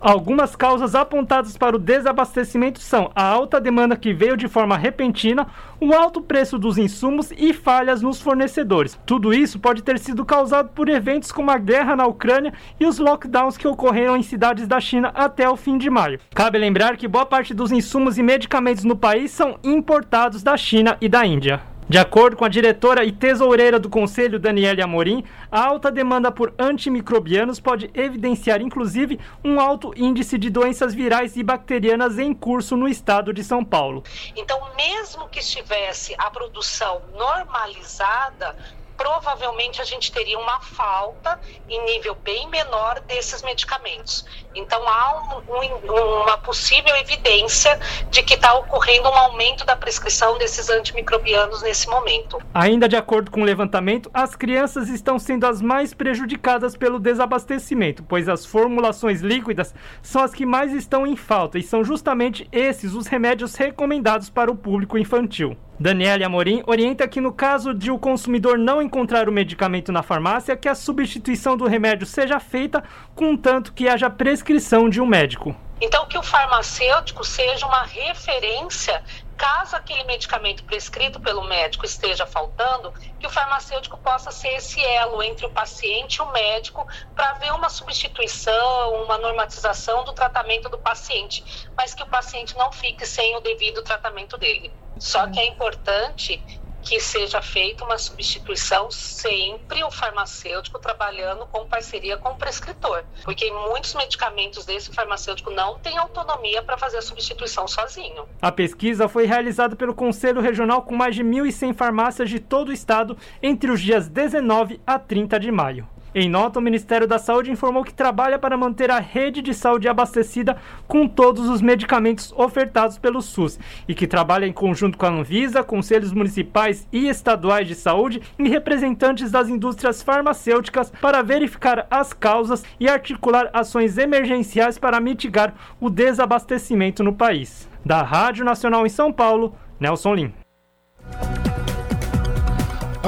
Algumas causas apontadas para o desabastecimento são a alta demanda que veio de forma repentina, o alto preço dos insumos e falhas nos fornecedores. Tudo isso pode ter sido causado por eventos como a guerra na Ucrânia e os lockdowns que ocorreram em cidades da China até o fim de maio. Cabe lembrar que boa parte dos insumos e medicamentos no país são importados da China e da Índia. De acordo com a diretora e tesoureira do Conselho, Daniele Amorim, a alta demanda por antimicrobianos pode evidenciar, inclusive, um alto índice de doenças virais e bacterianas em curso no estado de São Paulo. Então, mesmo que estivesse a produção normalizada, provavelmente a gente teria uma falta em nível bem menor desses medicamentos. Então há um, um, uma possível evidência de que está ocorrendo um aumento da prescrição desses antimicrobianos nesse momento. Ainda de acordo com o levantamento, as crianças estão sendo as mais prejudicadas pelo desabastecimento, pois as formulações líquidas são as que mais estão em falta e são justamente esses os remédios recomendados para o público infantil. Daniela Amorim orienta que no caso de o consumidor não encontrar o medicamento na farmácia, que a substituição do remédio seja feita contanto que haja prescrição de um médico. Então, que o farmacêutico seja uma referência caso aquele medicamento prescrito pelo médico esteja faltando, que o farmacêutico possa ser esse elo entre o paciente e o médico para ver uma substituição, uma normatização do tratamento do paciente, mas que o paciente não fique sem o devido tratamento dele. Só que é importante que seja feita uma substituição sempre o farmacêutico trabalhando com parceria com o prescritor, porque muitos medicamentos desse farmacêutico não têm autonomia para fazer a substituição sozinho. A pesquisa foi realizada pelo Conselho Regional com mais de 1.100 farmácias de todo o estado entre os dias 19 a 30 de maio. Em nota, o Ministério da Saúde informou que trabalha para manter a rede de saúde abastecida com todos os medicamentos ofertados pelo SUS e que trabalha em conjunto com a Anvisa, conselhos municipais e estaduais de saúde e representantes das indústrias farmacêuticas para verificar as causas e articular ações emergenciais para mitigar o desabastecimento no país. Da Rádio Nacional em São Paulo, Nelson Lim.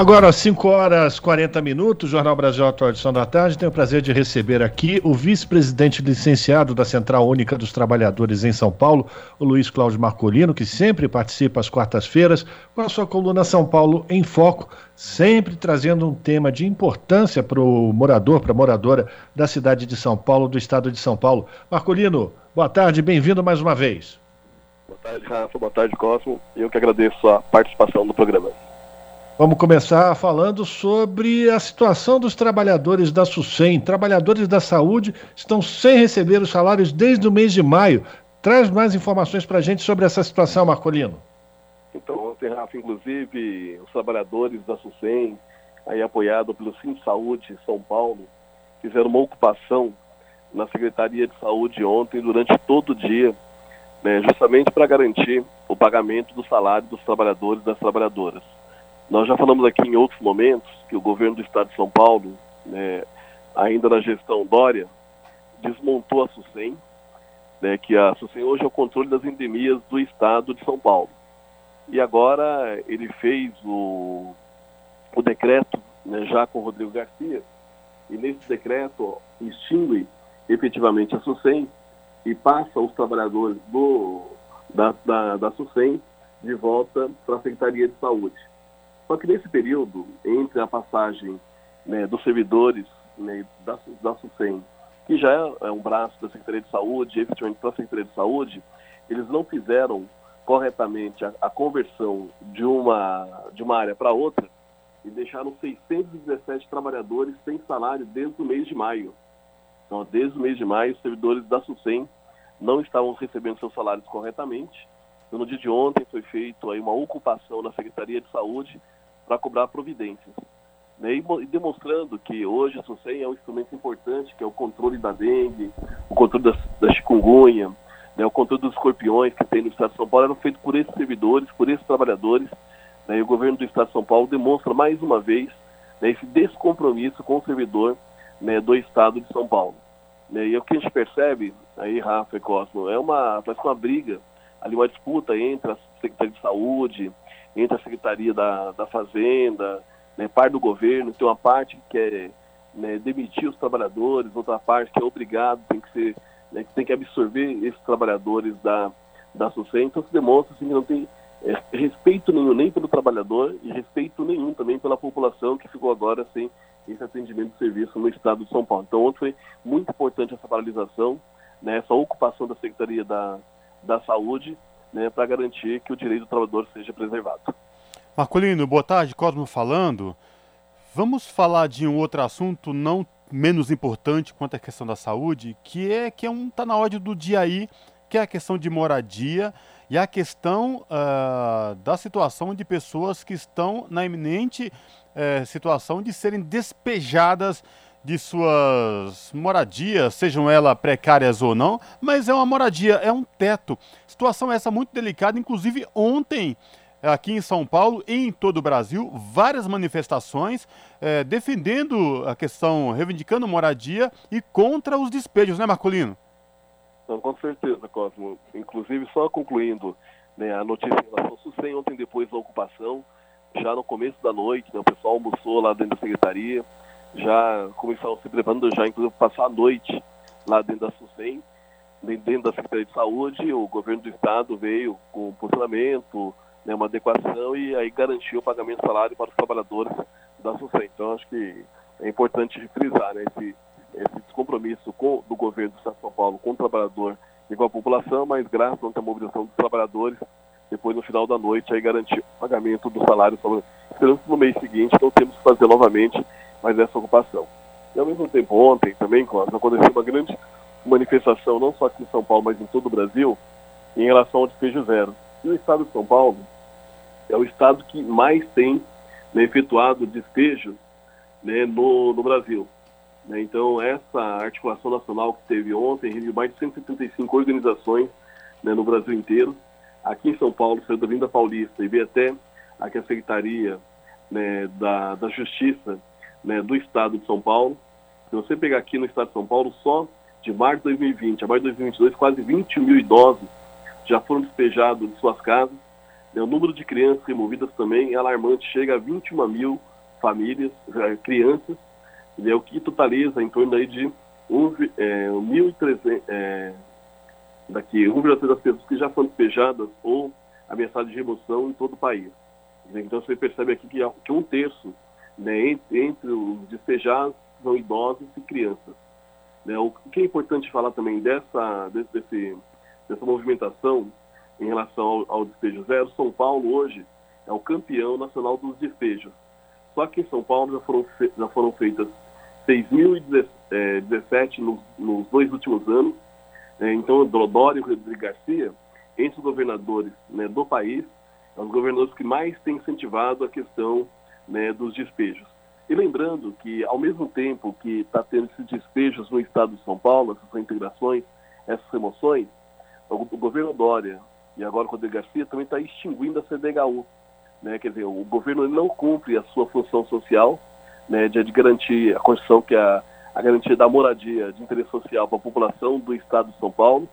Agora, 5 horas e 40 minutos, Jornal Brasil Atual Edição da Tarde. Tenho o prazer de receber aqui o vice-presidente licenciado da Central Única dos Trabalhadores em São Paulo, o Luiz Cláudio Marcolino, que sempre participa às quartas-feiras com a sua coluna São Paulo em Foco, sempre trazendo um tema de importância para o morador, para a moradora da cidade de São Paulo, do estado de São Paulo. Marcolino, boa tarde, bem-vindo mais uma vez. Boa tarde, Rafa. Boa tarde, Cosmo. Eu que agradeço a participação no programa. Vamos começar falando sobre a situação dos trabalhadores da SUSEM. Trabalhadores da saúde estão sem receber os salários desde o mês de maio. Traz mais informações para a gente sobre essa situação, Marcolino. Então, ontem, Rafa, inclusive, os trabalhadores da SUSEM, aí apoiado pelo Sim Saúde São Paulo, fizeram uma ocupação na Secretaria de Saúde ontem, durante todo o dia, né, justamente para garantir o pagamento do salário dos trabalhadores e das trabalhadoras. Nós já falamos aqui em outros momentos que o governo do estado de São Paulo, né, ainda na gestão Dória, desmontou a SUSEM, né, que a SUSEM hoje é o controle das endemias do estado de São Paulo. E agora ele fez o, o decreto né, já com o Rodrigo Garcia, e nesse decreto extingue efetivamente a SUSEM e passa os trabalhadores do, da, da, da SUSEM de volta para a Secretaria de Saúde. Só que nesse período, entre a passagem né, dos servidores né, da, da SUSEM, que já é, é um braço da Secretaria de Saúde, efetivamente para a Secretaria de Saúde, eles não fizeram corretamente a, a conversão de uma, de uma área para outra e deixaram 617 trabalhadores sem salário desde o mês de maio. Então, desde o mês de maio, os servidores da SUSEM não estavam recebendo seus salários corretamente. Então, no dia de ontem foi feita uma ocupação na Secretaria de Saúde para cobrar providências. Né? E, demonstrando que hoje a SUSEM é um instrumento importante, que é o controle da dengue, o controle da, da chikungunya, né? o controle dos escorpiões que tem no Estado de São Paulo, eram feitos por esses servidores, por esses trabalhadores. Né? E o governo do Estado de São Paulo demonstra mais uma vez né, esse descompromisso com o servidor né, do Estado de São Paulo. Né? E o que a gente percebe, aí, Rafa e Cosmo, é uma, parece uma briga, ali uma disputa entre a Secretaria de Saúde, entre a Secretaria da, da Fazenda, né, parte do governo, tem uma parte que quer né, demitir os trabalhadores, outra parte que é obrigado, tem que ser, né, que tem que absorver esses trabalhadores da, da SUSEM, então se demonstra assim, que não tem é, respeito nenhum nem pelo trabalhador e respeito nenhum também pela população que ficou agora sem esse atendimento de serviço no estado de São Paulo. Então ontem foi muito importante essa paralisação, né, essa ocupação da Secretaria da, da Saúde, né, para garantir que o direito do trabalhador seja preservado. Marcolino, boa tarde, Cosmo falando. Vamos falar de um outro assunto não menos importante quanto a questão da saúde, que é que é um tá na ordem do dia aí, que é a questão de moradia e a questão uh, da situação de pessoas que estão na iminente uh, situação de serem despejadas de suas moradias, sejam elas precárias ou não, mas é uma moradia, é um teto. Situação essa muito delicada, inclusive ontem aqui em São Paulo e em todo o Brasil, várias manifestações eh, defendendo a questão, reivindicando moradia e contra os despejos, né, Marcolino? Não, com certeza, Cosmo. Inclusive, só concluindo né, a notícia em relação ao SUSEM ontem depois da ocupação, já no começo da noite, né, o pessoal almoçou lá dentro da secretaria, já começaram se preparando já, inclusive, passar a noite lá dentro da SUSEM, dentro da Secretaria de Saúde, o governo do estado veio com posicionamento, né, uma adequação e aí garantiu o pagamento de salário para os trabalhadores da SUSEM. Então, acho que é importante frisar né, esse, esse descompromisso com, do governo do Estado de São Paulo com o trabalhador e com a população, mas graças à mobilização dos trabalhadores, depois no final da noite aí garantiu o pagamento do salário. Esperamos no mês seguinte não temos que fazer novamente mais essa ocupação. E ao mesmo tempo, ontem também, Cláudio, aconteceu uma grande manifestação, não só aqui em São Paulo, mas em todo o Brasil, em relação ao despejo zero. E o estado de São Paulo é o estado que mais tem né, efetuado despejo né, no, no Brasil. Né? Então, essa articulação nacional que teve ontem reuniu mais de 175 organizações né, no Brasil inteiro. Aqui em São Paulo, saiu da Vinda Paulista e veio até aqui a Secretaria né, da, da Justiça né, do Estado de São Paulo. Se você pegar aqui no Estado de São Paulo, só de março de 2020 a março de 2022, quase 20 mil idosos já foram despejados de suas casas. O número de crianças removidas também é alarmante, chega a 21 mil famílias, crianças, é o que totaliza em torno aí de um, é, 1.300, é, daqui, 1,3 das pessoas que já foram despejadas ou ameaçadas de remoção em todo o país. Então você percebe aqui que um terço né, entre, entre, os despejados são idosos e crianças. Né, o que é importante falar também dessa, desse, dessa movimentação em relação ao, ao despejo zero, São Paulo hoje é o campeão nacional dos despejos. Só que em São Paulo já foram, já foram feitas 6.017 nos, nos dois últimos anos. É, então, Dodório e Rodrigo Garcia, entre os governadores né, do país, são os governadores que mais têm incentivado a questão né, dos despejos. E lembrando que, ao mesmo tempo que está tendo esses despejos no estado de São Paulo, essas integrações, essas remoções, o, o governo Dória e agora o Rodrigo Garcia também está extinguindo a CDHU. Né? Quer dizer, o governo não cumpre a sua função social né, de, de garantir a condição que é a, a garantia da moradia de interesse social para a população do estado de São Paulo.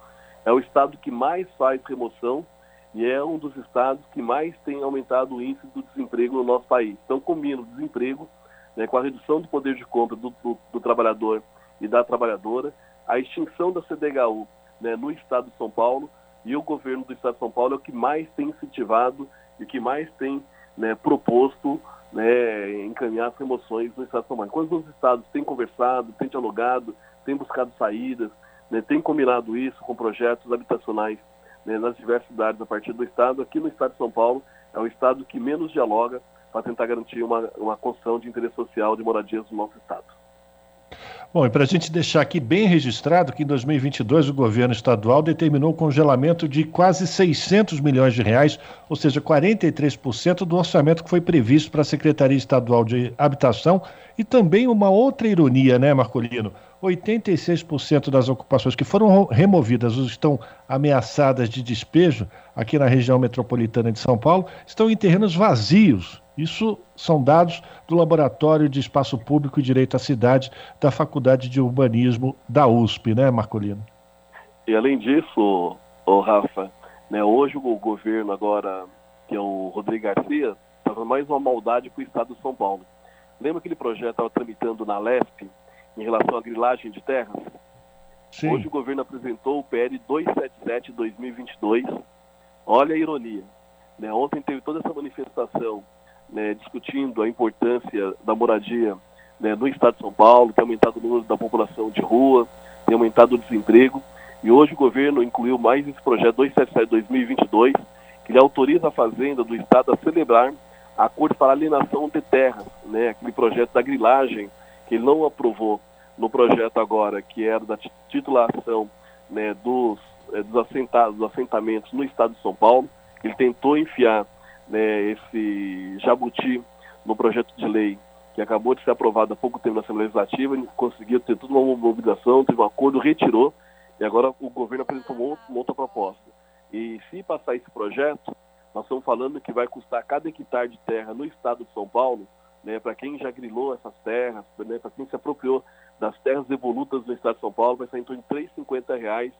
É o estado que mais faz remoção e é um dos estados que mais tem aumentado o índice do desemprego no nosso país. Então, combina o desemprego né, com a redução do poder de compra do, do, do, trabalhador e da trabalhadora, a extinção da CDHU né, no estado de São Paulo e o governo do estado de São Paulo é o que mais tem incentivado e que mais tem né, proposto né, encaminhar as remoções no Estado de São Paulo. Quando os estados têm conversado, têm dialogado, têm buscado saídas, né, têm combinado isso com projetos habitacionais né, nas diversas cidades a partir do Estado, aqui no Estado de São Paulo é o Estado que menos dialoga para tentar garantir uma, uma construção de interesse social de moradias no nosso Estado. Bom, e para a gente deixar aqui bem registrado que em 2022 o governo estadual determinou o congelamento de quase 600 milhões de reais, ou seja, 43% do orçamento que foi previsto para a Secretaria Estadual de Habitação. E também uma outra ironia, né, Marcolino? 86% das ocupações que foram removidas ou estão ameaçadas de despejo aqui na região metropolitana de São Paulo estão em terrenos vazios isso são dados do Laboratório de Espaço Público e Direito à Cidade da Faculdade de Urbanismo da USP, né, Marcolino? E além disso, oh, Rafa, né, hoje o governo agora, que é o Rodrigo Garcia, está fazendo mais uma maldade para o Estado de São Paulo. Lembra aquele projeto estava tramitando na LESP em relação à grilagem de terras? Sim. Hoje o governo apresentou o PL 277-2022. Olha a ironia. Né? Ontem teve toda essa manifestação né, discutindo a importância da moradia né, no estado de São Paulo, tem aumentado o número da população de rua, tem aumentado o desemprego, e hoje o governo incluiu mais esse projeto 277-2022, que ele autoriza a Fazenda do Estado a celebrar acordo para alienação de terras, né, aquele projeto da grilagem, que ele não aprovou no projeto agora, que era da titulação né, dos, é, dos, assentados, dos assentamentos no estado de São Paulo, ele tentou enfiar né, esse jabuti no projeto de lei que acabou de ser aprovado há pouco tempo na Assembleia Legislativa, conseguiu ter toda uma mobilização, teve um acordo, retirou, e agora o governo apresentou uma outra proposta. E se passar esse projeto, nós estamos falando que vai custar cada hectare de terra no estado de São Paulo, né, para quem já grilou essas terras, né, para quem se apropriou das terras evolutas no estado de São Paulo, vai sair em torno de 3,50 reais,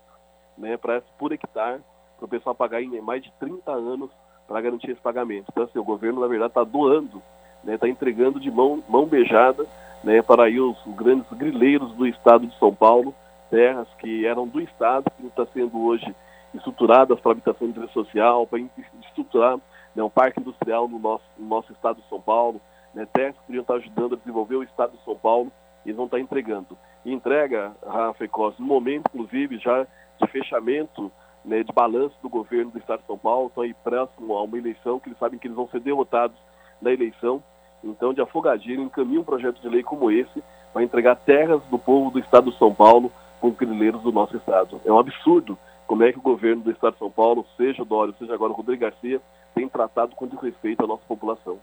né, por hectare para o pessoal pagar em mais de 30 anos para garantir esse pagamento. Então, assim, o governo, na verdade, está doando, está né, tá entregando de mão, mão beijada né, para aí os, grandes grileiros do estado de São Paulo, terras que eram do estado, que estão sendo hoje estruturadas para habitação de social, para estruturar né, um parque industrial no nosso, no nosso estado de São Paulo, né, terras que podiam estar ajudando a desenvolver o estado de São Paulo, eles vão estar entregando. E entrega, Rafa e Costa, no momento, inclusive, já de fechamento né, de balanço do governo do Estado de São Paulo, estão aí próximo a uma eleição, que eles sabem que eles vão ser derrotados na eleição. Então, de afogadilho, encaminha um projeto de lei como esse para entregar terras do povo do Estado de São Paulo com os grileiros do nosso Estado. É um absurdo como é que o governo do Estado de São Paulo, seja o Dória, seja agora o Rodrigo Garcia, tem tratado com desrespeito a nossa população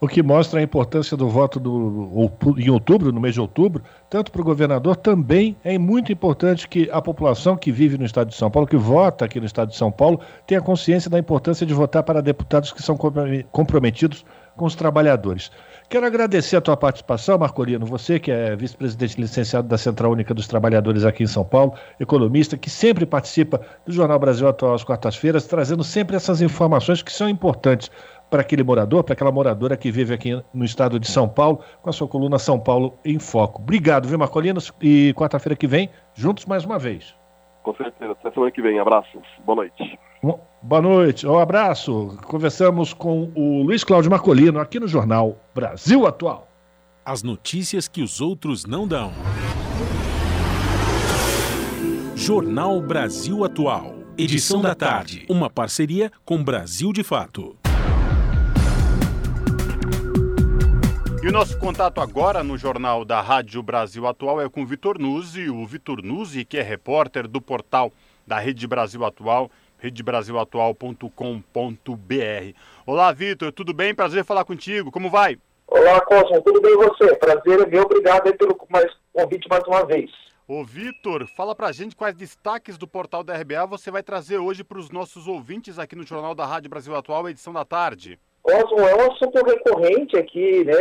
o que mostra a importância do voto do, em outubro, no mês de outubro, tanto para o governador, também é muito importante que a população que vive no estado de São Paulo, que vota aqui no estado de São Paulo, tenha consciência da importância de votar para deputados que são comprometidos com os trabalhadores. Quero agradecer a tua participação, Marcolino, você que é vice-presidente licenciado da Central Única dos Trabalhadores aqui em São Paulo, economista, que sempre participa do Jornal Brasil Atual às quartas-feiras, trazendo sempre essas informações que são importantes para aquele morador, para aquela moradora que vive aqui no estado de São Paulo, com a sua coluna São Paulo em Foco. Obrigado, viu, Marcolinos? E quarta-feira que vem, juntos mais uma vez. Com certeza. Até semana que vem. Abraços. Boa noite. Boa noite. Um abraço. Conversamos com o Luiz Cláudio Marcolino aqui no Jornal Brasil Atual. As notícias que os outros não dão. Jornal Brasil Atual. Edição da tarde. Uma parceria com Brasil de Fato. E o nosso contato agora no Jornal da Rádio Brasil Atual é com o Vitor Nuzzi, o Vitor Nuzzi, que é repórter do portal da Rede Brasil Atual, redebrasilatual.com.br. Olá, Vitor, tudo bem? Prazer falar contigo. Como vai? Olá, Cosmo, tudo bem e você? Prazer é meu, obrigado pelo mais, convite mais uma vez. Ô, Vitor, fala pra gente quais destaques do portal da RBA você vai trazer hoje para os nossos ouvintes aqui no Jornal da Rádio Brasil Atual, edição da tarde. Cosmo é um assunto recorrente aqui, né?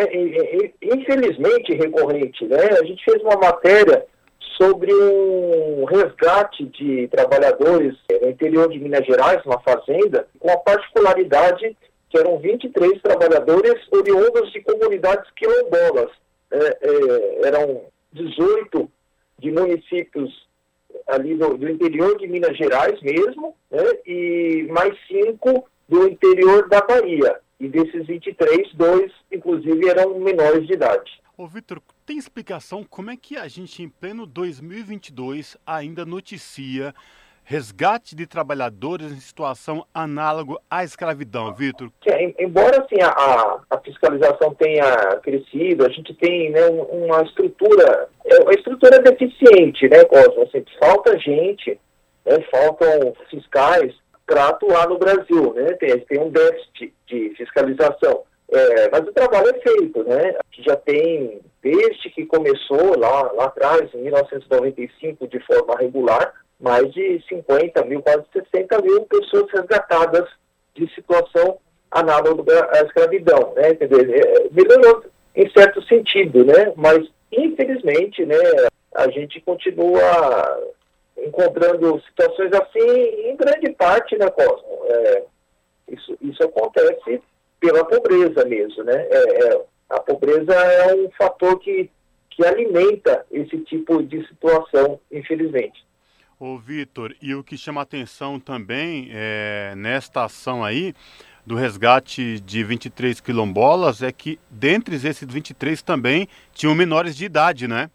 Infelizmente recorrente, né? A gente fez uma matéria sobre um resgate de trabalhadores no interior de Minas Gerais, uma fazenda, com a particularidade que eram 23 trabalhadores oriundos de comunidades quilombolas. É, é, eram 18 de municípios ali do, do, interior de Minas Gerais mesmo, né? e mais cinco do interior da Bahia. E desses 23, dois, inclusive, eram menores de idade. Ô, Vitor, tem explicação como é que a gente, em pleno 2022, ainda noticia resgate de trabalhadores em situação análoga à escravidão, Vitor? É, embora assim, a, a, fiscalização tenha crescido, a gente tem né, uma estrutura, é uma estrutura deficiente, né, Cosmo? Assim, falta gente, né, faltam fiscais, para atuar no Brasil, né? Tem, tem um déficit de fiscalização. É, mas o trabalho é feito, né? Já tem, desde que começou lá, lá atrás, em 1995, de forma regular, mais de 50 mil, quase 60 mil pessoas resgatadas de situação análoga à escravidão, né? Dizer, é, melhorou em certo sentido, né? Mas, infelizmente, né, a gente continua encontrando situações assim, em grande parte, né, Cosmo? É, isso, isso acontece pela pobreza mesmo, né? É, é, a pobreza é um fator que, que alimenta esse tipo de situação, infelizmente. Ô, Vitor, e o que chama atenção também é, nesta ação aí, do resgate de 23 quilombolas, é que dentre esses 23 também tinham menores de idade, né?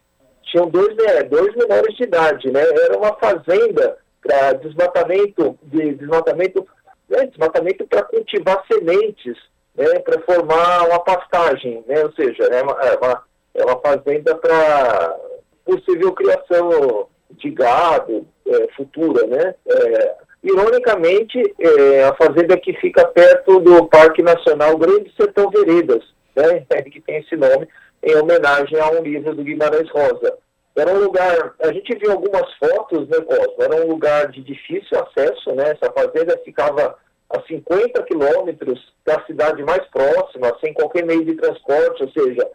tinham dois, né, dois menores de idade, né? Era uma fazenda para desmatamento, de, desmatamento, né, desmatamento para cultivar sementes, né, para formar uma pastagem, né? Ou seja, é uma, é uma, é uma fazenda para possível criação de gado é, futura, né? É, ironicamente, é, a fazenda que fica perto do Parque Nacional Grande Sertão Veredas, né? que tem esse nome, em homenagem a um livro do Guimarães Rosa. Era um lugar, a gente viu algumas fotos, né, Cosmo? Era um lugar de difícil acesso, né? Essa fazenda ficava a 50 quilômetros da cidade mais próxima, sem qualquer meio de transporte, ou seja,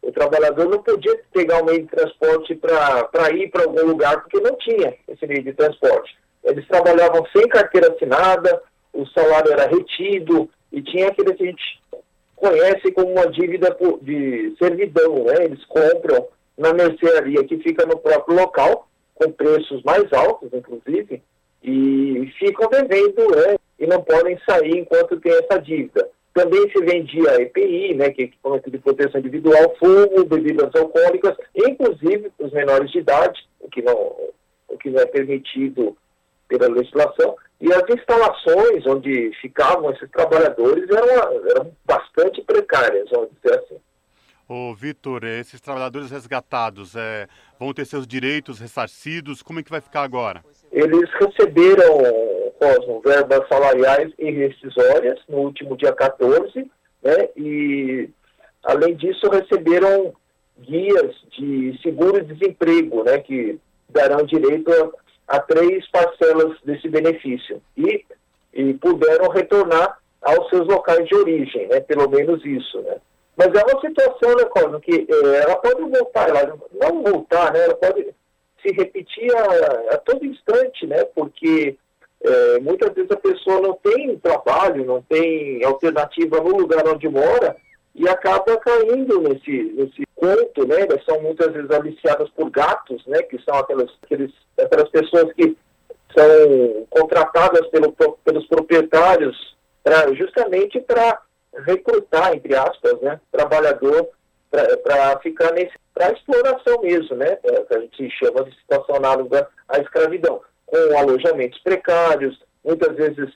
o trabalhador não podia pegar um meio de transporte para ir para algum lugar, porque não tinha esse meio de transporte. eles trabalhavam sem carteira assinada, o salário era retido e tinha aquele que a gente conhece como uma dívida de servidão, né? Eles compram na mercearia que fica no próprio local, com preços mais altos, inclusive, e ficam devendo, né? E não podem sair enquanto tem essa dívida. Também se vendia EPI, né, que é equipamento de proteção individual, fumo, bebidas alcoólicas, inclusive para os menores de idade, o que não, o que não é permitido pela legislação, e as instalações onde ficavam esses trabalhadores eram, eram bastante precárias, vamos dizer assim. Ô, Vitor, esses trabalhadores resgatados é, vão ter seus direitos ressarcidos? Como é que vai ficar agora? Eles receberam, Cosmo, verbas salariais e rescisórias no último dia 14, né? E, além disso, receberam guias de seguro-desemprego, né? Que darão direito a, a três parcelas desse benefício. E, e puderam retornar aos seus locais de origem, né? Pelo menos isso, né? Mas é uma situação, né, Cosmo, que é, ela pode voltar, ela não voltar, né? Ela pode se repetir a, a todo instante, né? Porque é, muitas vezes a pessoa não tem trabalho, não tem alternativa no lugar onde mora e acaba caindo nesse, nesse conto, né? Elas são muitas vezes aliciadas por gatos, né? Que são aquelas, aqueles, aquelas pessoas que são contratadas pelo, pelos proprietários pra, justamente para recrutar, entre aspas, né? Trabalhador para ficar nesse para exploração mesmo, né? É, que a gente chama de situação análoga à escravidão, com alojamentos precários, muitas vezes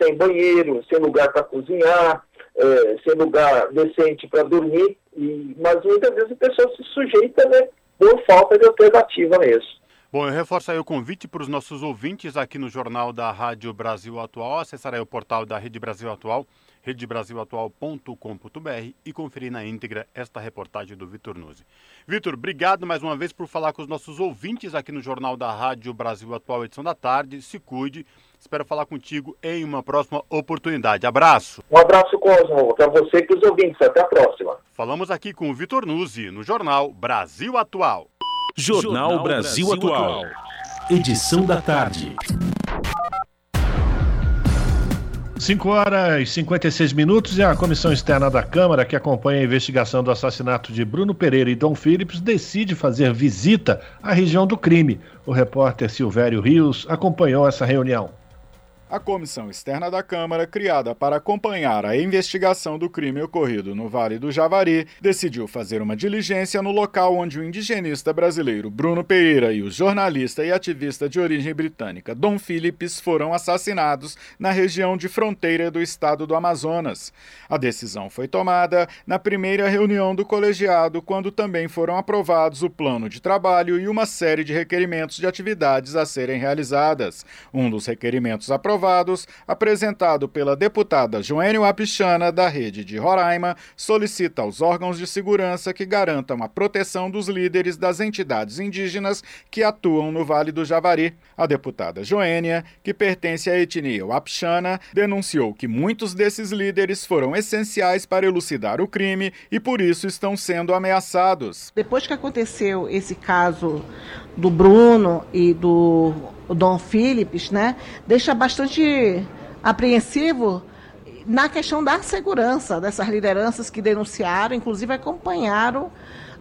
sem banheiro, sem lugar para cozinhar, é, sem lugar decente para dormir, e, mas muitas vezes a pessoa se sujeita né, por falta de alternativa mesmo. Bom, eu reforço aí o convite para os nossos ouvintes aqui no Jornal da Rádio Brasil Atual, acessar aí o portal da Rede Brasil Atual, redebrasilatual.com.br e conferir na íntegra esta reportagem do Vitor Nuzzi. Vitor, obrigado mais uma vez por falar com os nossos ouvintes aqui no Jornal da Rádio Brasil Atual, edição da tarde. Se cuide. Espero falar contigo em uma próxima oportunidade. Abraço. Um abraço, Cosmo, para você e para os ouvintes. Até a próxima. Falamos aqui com o Vitor Nuzzi, no Jornal Brasil Atual. Jornal, Brasil Atual. Edição da tarde. 5 horas e 56 minutos e a comissão externa da Câmara, que acompanha a investigação do assassinato de Bruno Pereira e Dom Phillips, decide fazer visita à região do crime. O repórter Silvério Rios acompanhou essa reunião. A comissão externa da Câmara, criada para acompanhar a investigação do crime ocorrido no Vale do Javari, decidiu fazer uma diligência no local onde o indigenista brasileiro Bruno Pereira e o jornalista e ativista de origem britânica Dom Phillips foram assassinados na região de fronteira do estado do Amazonas. A decisão foi tomada na primeira reunião do colegiado, quando também foram aprovados o plano de trabalho e uma série de requerimentos de atividades a serem realizadas. Um dos requerimentos aprovados aprovados, apresentado pela deputada Joênio Apichana, da Rede de Roraima, solicita aos órgãos de segurança que garantam a proteção dos líderes das entidades indígenas que atuam no Vale do Javari. A deputada Joênia, que pertence à etnia Wapixana, denunciou que muitos desses líderes foram essenciais para elucidar o crime e por isso estão sendo ameaçados. Depois que aconteceu esse caso do Bruno e do Dom Philips, né, deixa bastante apreensivo na questão da segurança dessas lideranças que denunciaram, inclusive acompanharam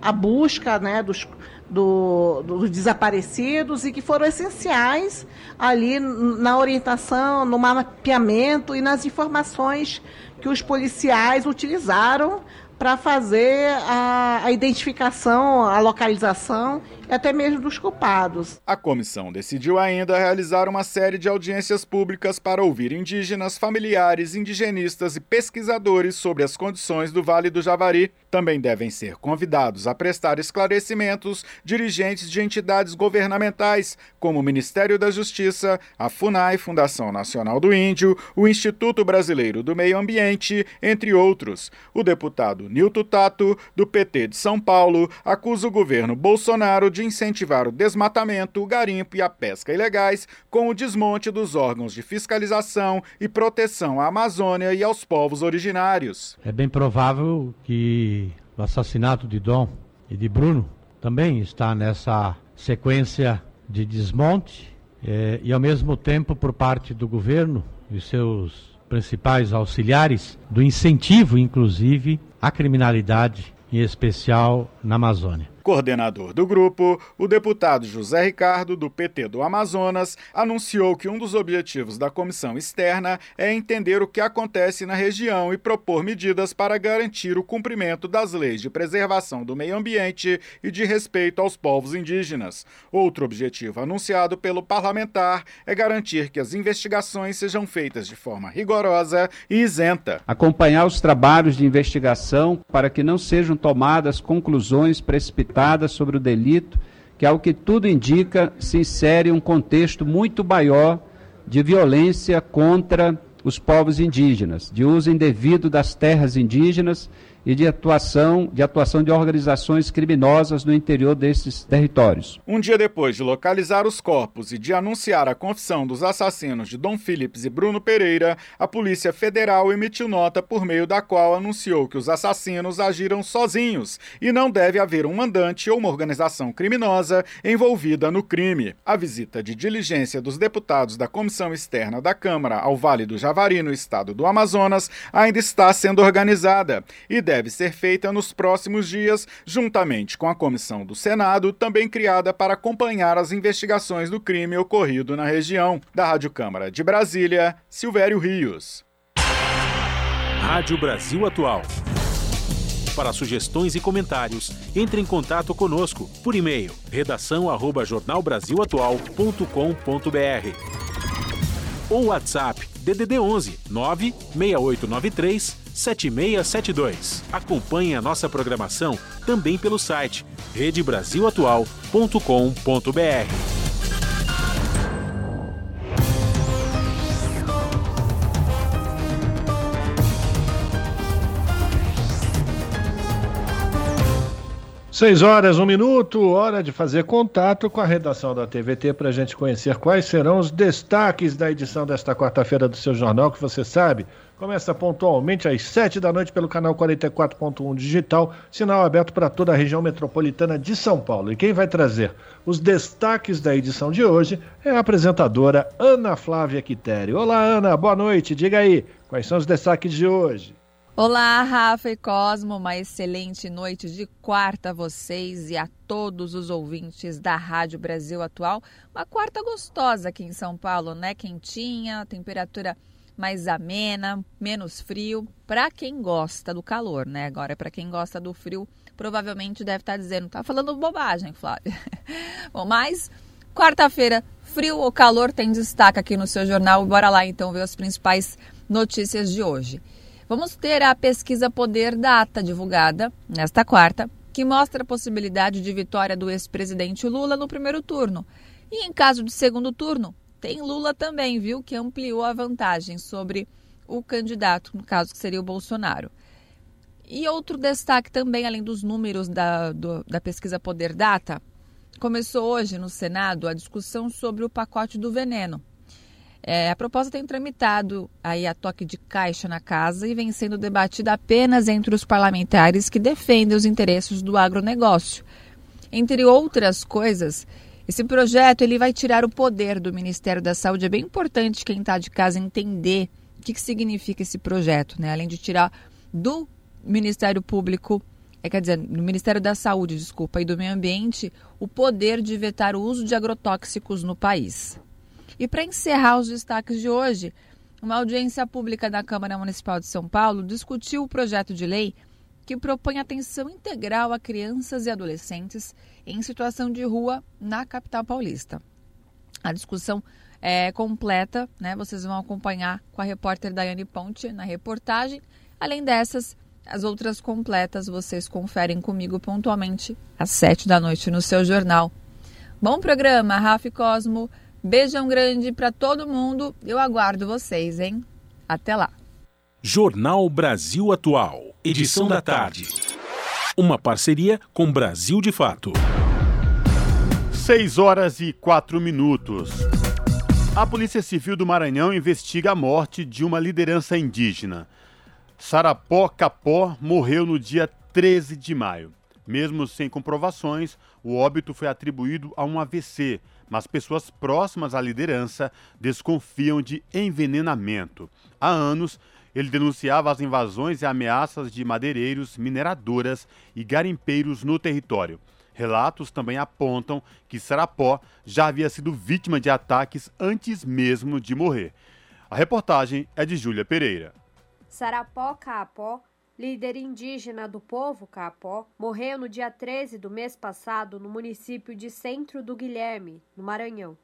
a busca né, dos, do, dos desaparecidos e que foram essenciais ali na orientação, no mapeamento e nas informações que os policiais utilizaram para fazer a, a identificação, a localização até mesmo dos culpados. A comissão decidiu ainda realizar uma série de audiências públicas para ouvir indígenas, familiares, indigenistas e pesquisadores sobre as condições do Vale do Javari. Também devem ser convidados a prestar esclarecimentos dirigentes de entidades governamentais, como o Ministério da Justiça, a FUNAI, Fundação Nacional do Índio, o Instituto Brasileiro do Meio Ambiente, entre outros. O deputado Nilton Tato, do PT de São Paulo, acusa o governo Bolsonaro de incentivar o desmatamento, o garimpo e a pesca ilegais com o desmonte dos órgãos de fiscalização e proteção à Amazônia e aos povos originários. É bem provável que o assassinato de Dom e de Bruno também está nessa sequência de desmonte é, e, ao mesmo tempo, por parte do governo e seus principais auxiliares, do incentivo, inclusive, à criminalidade, em especial na Amazônia. Coordenador do grupo, o deputado José Ricardo, do PT do Amazonas, anunciou que um dos objetivos da comissão externa é entender o que acontece na região e propor medidas para garantir o cumprimento das leis de preservação do meio ambiente e de respeito aos povos indígenas. Outro objetivo anunciado pelo parlamentar é garantir que as investigações sejam feitas de forma rigorosa e isenta. Acompanhar os trabalhos de investigação para que não sejam tomadas conclusões precipitadas sobre o delito, que, ao que tudo indica, se insere um contexto muito maior de violência contra os povos indígenas, de uso indevido das terras indígenas e de atuação, de atuação de organizações criminosas no interior desses territórios. Um dia depois de localizar os corpos e de anunciar a confissão dos assassinos de Dom Philips e Bruno Pereira, a Polícia Federal emitiu nota por meio da qual anunciou que os assassinos agiram sozinhos e não deve haver um mandante ou uma organização criminosa envolvida no crime. A visita de diligência dos deputados da Comissão Externa da Câmara ao Vale do Javari, no estado do Amazonas, ainda está sendo organizada e deve deve ser feita nos próximos dias, juntamente com a comissão do Senado, também criada para acompanhar as investigações do crime ocorrido na região. Da Rádio Câmara de Brasília, Silvério Rios. Rádio Brasil Atual. Para sugestões e comentários, entre em contato conosco por e-mail redação@jornalbrasilatual.com.br ou WhatsApp DDD 11 96893 7672. Acompanhe a nossa programação também pelo site redebrasilatual.com.br. Seis horas, um minuto, hora de fazer contato com a redação da TVT para a gente conhecer quais serão os destaques da edição desta quarta-feira do seu jornal, que você sabe, começa pontualmente às sete da noite pelo canal 44.1 digital, sinal aberto para toda a região metropolitana de São Paulo. E quem vai trazer os destaques da edição de hoje é a apresentadora Ana Flávia Quitério. Olá, Ana, boa noite, diga aí, quais são os destaques de hoje? Olá, Rafa e Cosmo, uma excelente noite de quarta a vocês e a todos os ouvintes da Rádio Brasil Atual. Uma quarta gostosa aqui em São Paulo, né? Quentinha, temperatura mais amena, menos frio, para quem gosta do calor, né? Agora, para quem gosta do frio, provavelmente deve estar tá dizendo, tá falando bobagem, Flávia. Bom, mas quarta-feira, frio ou calor tem destaque aqui no seu jornal. Bora lá então ver as principais notícias de hoje. Vamos ter a pesquisa Poder Data divulgada nesta quarta, que mostra a possibilidade de vitória do ex-presidente Lula no primeiro turno. E em caso de segundo turno, tem Lula também, viu, que ampliou a vantagem sobre o candidato, no caso que seria o Bolsonaro. E outro destaque também, além dos números da, do, da pesquisa Poder Data, começou hoje no Senado a discussão sobre o pacote do veneno. É, a proposta tem tramitado aí a toque de caixa na casa e vem sendo debatida apenas entre os parlamentares que defendem os interesses do agronegócio. Entre outras coisas, esse projeto ele vai tirar o poder do Ministério da Saúde. É bem importante quem está de casa entender o que, que significa esse projeto, né? Além de tirar do Ministério Público, é, quer dizer, do Ministério da Saúde, desculpa, e do Meio Ambiente, o poder de vetar o uso de agrotóxicos no país. E para encerrar os destaques de hoje, uma audiência pública da Câmara Municipal de São Paulo discutiu o projeto de lei que propõe atenção integral a crianças e adolescentes em situação de rua na capital paulista. A discussão é completa, né? Vocês vão acompanhar com a repórter Daiane Ponte na reportagem. Além dessas, as outras completas vocês conferem comigo pontualmente às sete da noite no seu jornal. Bom programa, Rafa Cosmo. Beijão grande para todo mundo. Eu aguardo vocês, hein? Até lá. Jornal Brasil Atual, edição da tarde. Uma parceria com Brasil de Fato. 6 horas e 4 minutos. A Polícia Civil do Maranhão investiga a morte de uma liderança indígena. Sarapó Capó morreu no dia 13 de maio. Mesmo sem comprovações, o óbito foi atribuído a um AVC, mas pessoas próximas à liderança desconfiam de envenenamento. Há anos, ele denunciava as invasões e ameaças de madeireiros, mineradoras e garimpeiros no território. Relatos também apontam que Sarapó já havia sido vítima de ataques antes mesmo de morrer. A reportagem é de Júlia Pereira. Sarapó Caapó, líder indígena do povo Caapó, morreu no dia 13 do mês passado no município de Centro do Guilherme, no Maranhão.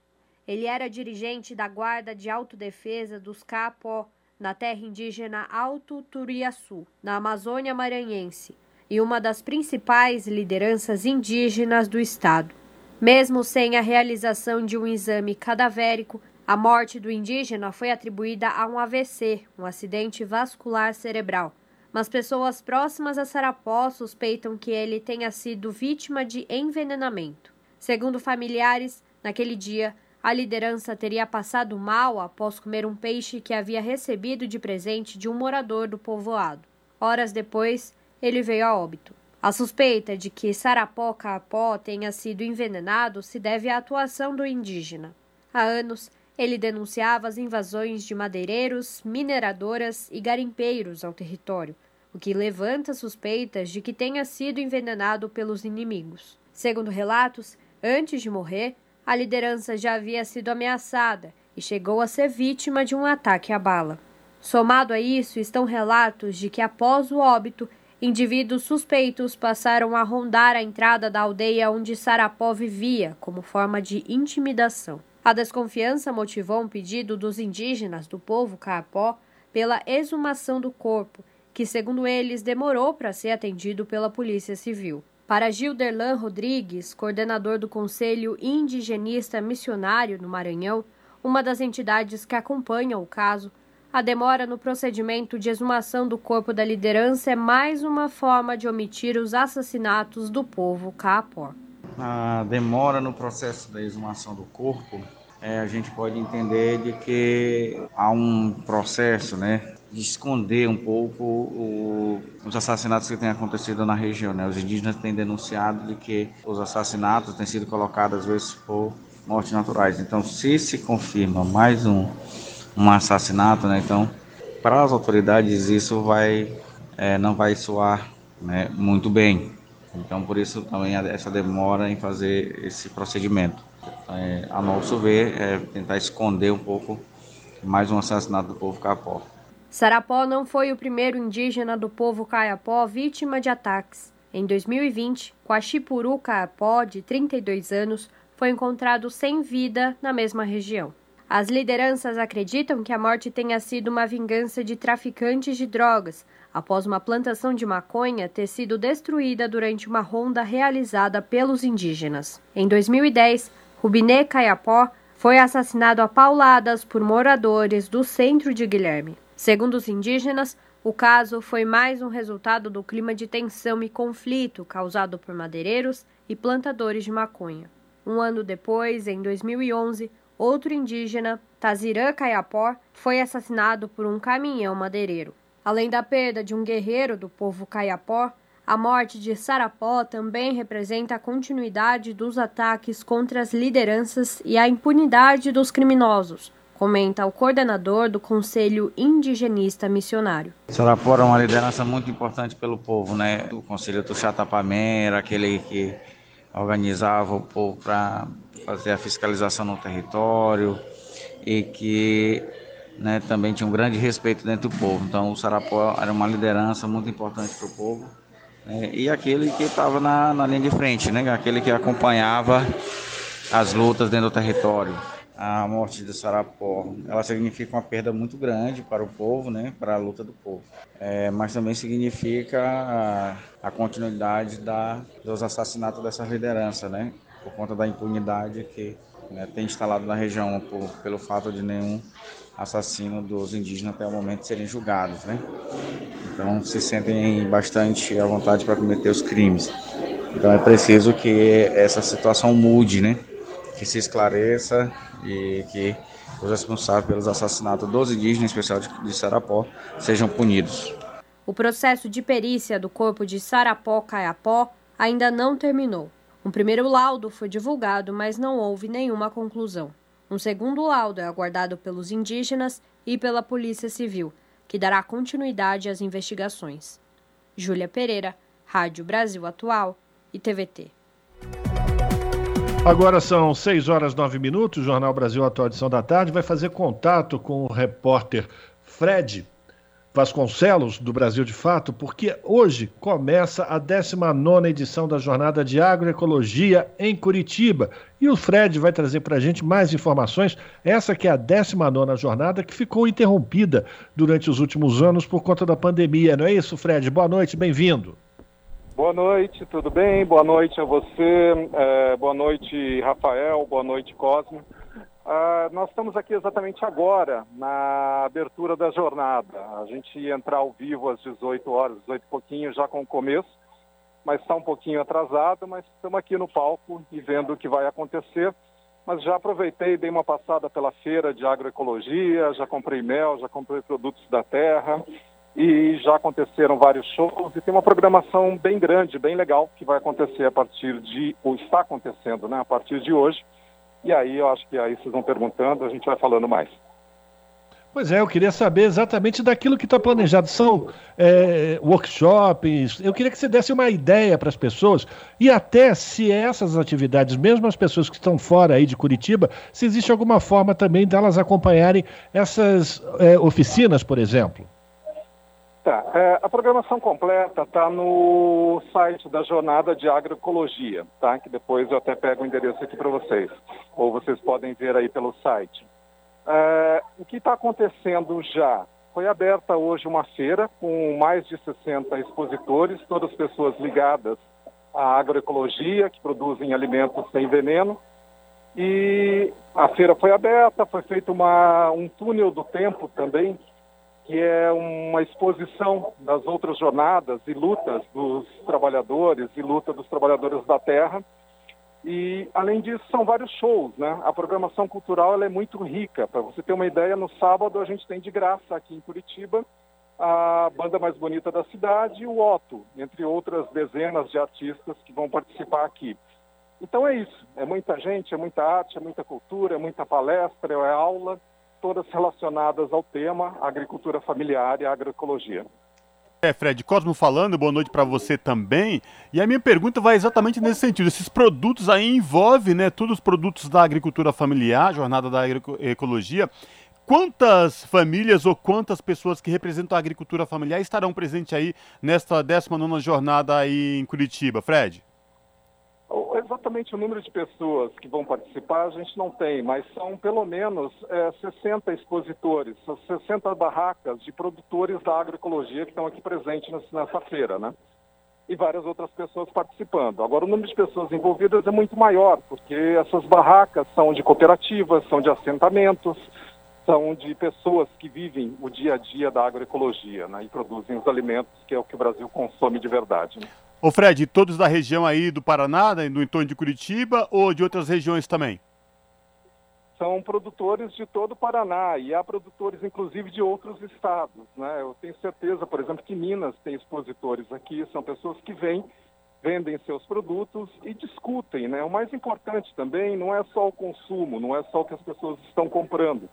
Ele era dirigente da Guarda de Autodefesa dos Caapó, na terra indígena Alto Turiaçu, na Amazônia Maranhense, e uma das principais lideranças indígenas do estado. Mesmo sem a realização de um exame cadavérico, a morte do indígena foi atribuída a um AVC, um acidente vascular cerebral. Mas pessoas próximas a Sarapó suspeitam que ele tenha sido vítima de envenenamento. Segundo familiares, naquele dia, a liderança teria passado mal após comer um peixe que havia recebido de presente de um morador do povoado. Horas depois, ele veio a óbito. A suspeita de que Sarapó Capó tenha sido envenenado se deve à atuação do indígena. Há anos, ele denunciava as invasões de madeireiros, mineradoras e garimpeiros ao território, o que levanta suspeitas de que tenha sido envenenado pelos inimigos. Segundo relatos, antes de morrer, a liderança já havia sido ameaçada e chegou a ser vítima de um ataque à bala. Somado a isso estão relatos de que após o óbito, indivíduos suspeitos passaram a rondar a entrada da aldeia onde Sarapó vivia, como forma de intimidação. A desconfiança motivou um pedido dos indígenas do povo Caapó pela exumação do corpo, que, segundo eles, demorou para ser atendido pela Polícia Civil. Para Gilderlan Rodrigues, coordenador do Conselho Indigenista Missionário no Maranhão, uma das entidades que acompanha o caso, a demora no procedimento de exumação do corpo da liderança é mais uma forma de omitir os assassinatos do povo Caapó. A demora no processo da exumação do corpo, é, a gente pode entender de que há um processo, né, de esconder um pouco o, os assassinatos que têm acontecido na região. Né? Os indígenas têm denunciado de que os assassinatos têm sido colocados às vezes por mortes naturais. Então, se se confirma mais um um assassinato, né? Então, para as autoridades isso vai é, não vai soar né, muito bem. Então, por isso também essa demora em fazer esse procedimento. É, a nosso ver, é tentar esconder um pouco mais um assassinato do povo capó. Sarapó não foi o primeiro indígena do povo caiapó vítima de ataques. Em 2020, Quachipuru Caiapó, de 32 anos, foi encontrado sem vida na mesma região. As lideranças acreditam que a morte tenha sido uma vingança de traficantes de drogas, após uma plantação de maconha ter sido destruída durante uma ronda realizada pelos indígenas. Em 2010, Rubinê Caiapó foi assassinado a pauladas por moradores do centro de Guilherme. Segundo os indígenas, o caso foi mais um resultado do clima de tensão e conflito causado por madeireiros e plantadores de maconha. Um ano depois, em 2011, outro indígena, Tazirã Caiapó, foi assassinado por um caminhão madeireiro. Além da perda de um guerreiro do povo Caiapó, a morte de Sarapó também representa a continuidade dos ataques contra as lideranças e a impunidade dos criminosos, comenta o coordenador do Conselho Indigenista Missionário. Sarapó é uma liderança muito importante pelo povo, né? O Conselho Tuxatapamé era aquele que organizava o povo para fazer a fiscalização no território e que né, também tinha um grande respeito dentro do povo. Então o Sarapó era uma liderança muito importante para o povo né, e aquele que estava na, na linha de frente, né, aquele que acompanhava as lutas dentro do território. A morte de Sarapó, ela significa uma perda muito grande para o povo, né, para a luta do povo. É, mas também significa a, a continuidade da, dos assassinatos dessa liderança, né, por conta da impunidade que né, tem instalado na região, por, pelo fato de nenhum assassino dos indígenas até o momento serem julgados. Né? Então se sentem bastante à vontade para cometer os crimes. Então é preciso que essa situação mude, né? Que se esclareça e que os responsáveis pelos assassinatos dos indígenas, em especial de, Sarapó, sejam punidos. O processo de perícia do corpo de Sarapó Caiapó ainda não terminou. Um primeiro laudo foi divulgado, mas não houve nenhuma conclusão. Um segundo laudo é aguardado pelos indígenas e pela Polícia Civil, que dará continuidade às investigações. Júlia Pereira, Rádio Brasil Atual e TVT. Agora são 6 horas 9 minutos, o Jornal Brasil Atual Edição da Tarde vai fazer contato com o repórter Fred Vasconcelos, do Brasil de Fato, porque hoje começa a 19 edição da Jornada de Agroecologia em Curitiba. E o Fred vai trazer para a gente mais informações. Essa que é a 19 jornada que ficou interrompida durante os últimos anos por conta da pandemia. Não é isso, Fred? Boa noite, bem-vindo. Boa noite, tudo bem? Boa noite a você, é, boa noite, Rafael, boa noite, Cosme. Uh, nós estamos aqui exatamente agora, na abertura da jornada. A gente ia entrar ao vivo às 18 horas, 18 e pouquinho, já com o começo, mas está um pouquinho atrasado, mas estamos aqui no palco e vendo o que vai acontecer. Mas já aproveitei, dei uma passada pela feira de agroecologia, já comprei mel, já comprei produtos da terra e já aconteceram vários shows e tem uma programação bem grande, bem legal, que vai acontecer a partir de, ou está acontecendo, né, a partir de hoje e aí eu acho que aí vocês vão perguntando, a gente vai falando mais. Pois é, eu queria saber exatamente daquilo que está planejado. São é, workshops, eu queria que você desse uma ideia para as pessoas e até se essas atividades, mesmo as pessoas que estão fora aí de Curitiba, se existe alguma forma também delas acompanharem essas é, oficinas, por exemplo. Tá. É, a programação completa está no site da Jornada de Agroecologia, tá? Que depois eu até pego o endereço aqui para vocês. Ou vocês podem ver aí pelo site. É, o que está acontecendo já? Foi aberta hoje uma feira com mais de 60 expositores, todas pessoas ligadas à agroecologia, que produzem alimentos sem veneno. E a feira foi aberta, foi feito uma, um túnel do tempo também, que é uma exposição das outras jornadas e lutas dos trabalhadores e luta dos trabalhadores da terra. E, além disso, são vários shows, né? A programação cultural é muito rica. Para você ter uma ideia, no sábado a gente tem de graça aqui em Curitiba a banda mais bonita da cidade o Otto, entre outras dezenas de artistas que vão participar aqui. Então é isso, é muita gente, é muita arte, é muita cultura, é muita palestra, é aula todas relacionadas ao tema agricultura familiar e agroecologia. É, Fred, Cosmo falando, boa noite para você também. E a minha pergunta vai exatamente nesse sentido. Esses produtos aí envolvem, né, todos os produtos da agricultura familiar, jornada da agroecologia. Quantas famílias ou quantas pessoas que representam a agricultura familiar estarão presentes aí nesta 19 jornada aí em Curitiba, Fred? Exatamente o número de pessoas que vão participar a gente não tem, mas são pelo menos é, 60 expositores, são 60 barracas de produtores da agroecologia que estão aqui presentes nessa feira, né? E várias outras pessoas participando. Agora, o número de pessoas envolvidas é muito maior, porque essas barracas são de cooperativas, são de assentamentos, são de pessoas que vivem o dia a dia da agroecologia né, e produzem os alimentos que é o que o Brasil consome de verdade. Né? Ô Fred, todos da região aí do Paraná, no né, entorno de Curitiba ou de outras regiões também? São produtores de todo o Paraná e há produtores inclusive de outros estados. Né? Eu tenho certeza, por exemplo, que Minas tem expositores aqui, são pessoas que vêm, vendem seus produtos e discutem. Né? O mais importante também não é só o consumo, não é só o que as pessoas estão comprando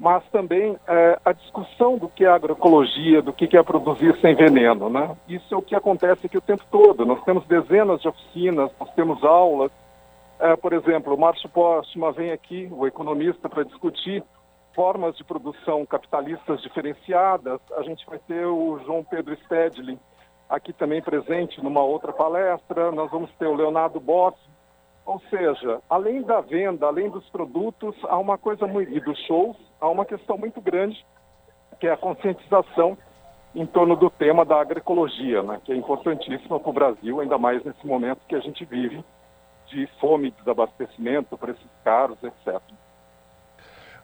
mas também é, a discussão do que é agroecologia, do que é produzir sem veneno. Né? Isso é o que acontece aqui o tempo todo. Nós temos dezenas de oficinas, nós temos aulas. É, por exemplo, o Márcio Postma vem aqui, o economista, para discutir formas de produção capitalistas diferenciadas. A gente vai ter o João Pedro Stedlin aqui também presente numa outra palestra. Nós vamos ter o Leonardo Boss, ou seja, além da venda, além dos produtos, há uma coisa muito, e dos shows, há uma questão muito grande, que é a conscientização em torno do tema da agroecologia, né, que é importantíssima para o Brasil, ainda mais nesse momento que a gente vive de fome, desabastecimento, preços caros, etc.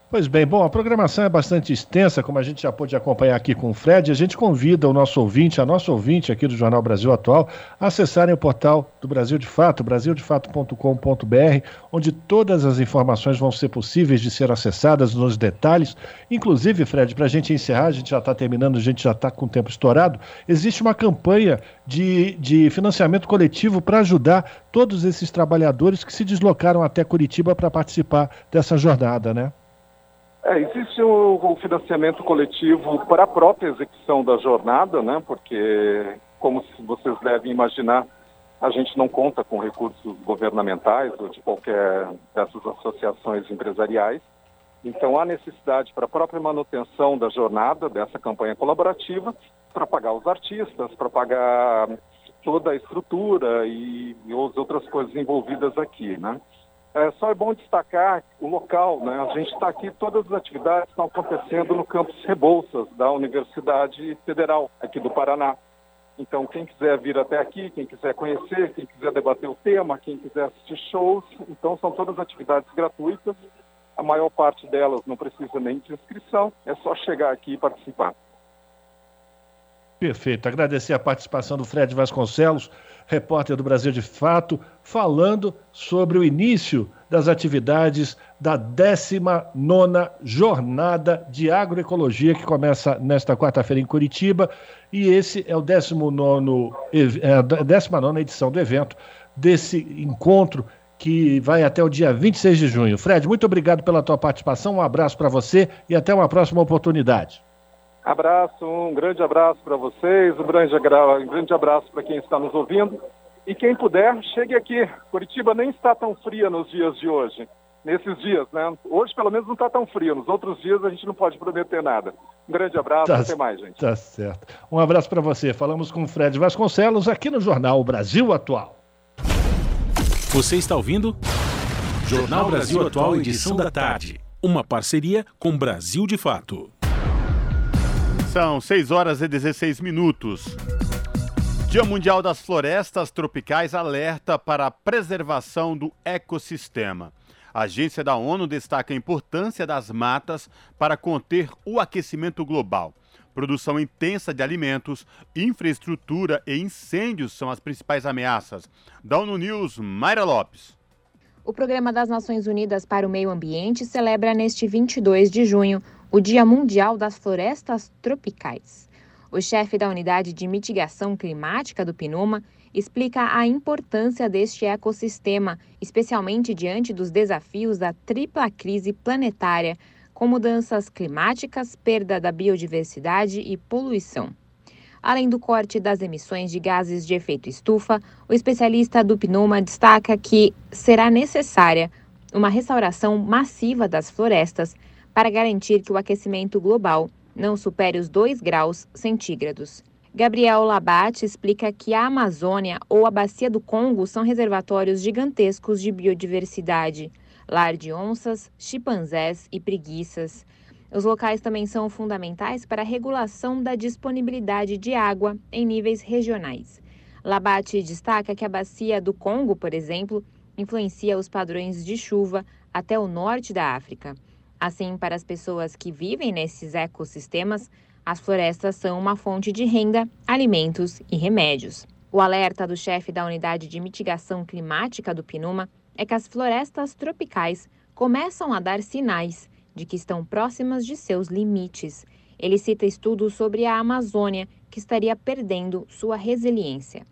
Pois bem, bom, a programação é bastante extensa, como a gente já pôde acompanhar aqui com o Fred. A gente convida o nosso ouvinte, a nossa ouvinte aqui do Jornal Brasil Atual, a acessarem o portal do Brasil de Fato, brasildefato.com.br, onde todas as informações vão ser possíveis de ser acessadas nos detalhes. Inclusive, Fred, para a gente encerrar, a gente já está terminando, a gente já está com o tempo estourado, existe uma campanha de, de financiamento coletivo para ajudar todos esses trabalhadores que se deslocaram até Curitiba para participar dessa jornada, né? É, existe o, o, financiamento coletivo para a própria execução da jornada, né? Porque, como vocês devem imaginar, a gente não conta com recursos governamentais ou de qualquer dessas associações empresariais. Então, há necessidade para a própria manutenção da jornada, dessa campanha colaborativa, para pagar os artistas, para pagar toda a estrutura e, e as outras coisas envolvidas aqui, né? É, só é bom destacar o local, né? A gente está aqui, todas as atividades estão acontecendo no campus Rebouças, da Universidade Federal, aqui do Paraná. Então, quem quiser vir até aqui, quem quiser conhecer, quem quiser debater o tema, quem quiser assistir shows, então são todas atividades gratuitas. A maior parte delas não precisa nem de inscrição, é só chegar aqui e participar. Perfeito. Agradecer a participação do Fred Vasconcelos, repórter do Brasil de Fato, falando sobre o início das atividades da 19 Jornada de Agroecologia, que começa nesta quarta-feira em Curitiba. E esse é o 19, é a 19 edição do evento, desse encontro que vai até o dia 26 de junho. Fred, muito obrigado pela tua participação, um abraço para você e até uma próxima oportunidade. Abraço, um grande abraço para vocês, um grande, um grande abraço para quem está nos ouvindo. E quem puder, chegue aqui. Curitiba nem está tão fria nos dias de hoje. Nesses dias, né? Hoje, pelo menos, não está tão frio. Nos outros dias, a gente não pode prometer nada. Um grande abraço, tá, até mais, gente. Tá certo. Um abraço para você. Falamos com Fred Vasconcelos aqui no Jornal Brasil Atual. Você está ouvindo? Jornal Brasil Atual, edição da tarde. Uma parceria com Brasil de Fato. São 6 horas e 16 minutos. Dia Mundial das Florestas Tropicais alerta para a preservação do ecossistema. A agência da ONU destaca a importância das matas para conter o aquecimento global. Produção intensa de alimentos, infraestrutura e incêndios são as principais ameaças. Da ONU News, Mayra Lopes. O Programa das Nações Unidas para o Meio Ambiente celebra neste 22 de junho o Dia Mundial das Florestas Tropicais. O chefe da Unidade de Mitigação Climática do PNUMA explica a importância deste ecossistema, especialmente diante dos desafios da tripla crise planetária, com mudanças climáticas, perda da biodiversidade e poluição. Além do corte das emissões de gases de efeito estufa, o especialista do PNUMA destaca que será necessária uma restauração massiva das florestas para garantir que o aquecimento global não supere os 2 graus centígrados. Gabriel Labate explica que a Amazônia ou a Bacia do Congo são reservatórios gigantescos de biodiversidade, lar de onças, chimpanzés e preguiças. Os locais também são fundamentais para a regulação da disponibilidade de água em níveis regionais. Labate destaca que a Bacia do Congo, por exemplo, influencia os padrões de chuva até o norte da África. Assim, para as pessoas que vivem nesses ecossistemas, as florestas são uma fonte de renda, alimentos e remédios. O alerta do chefe da Unidade de Mitigação Climática do PNUMA é que as florestas tropicais começam a dar sinais de que estão próximas de seus limites. Ele cita estudos sobre a Amazônia, que estaria perdendo sua resiliência.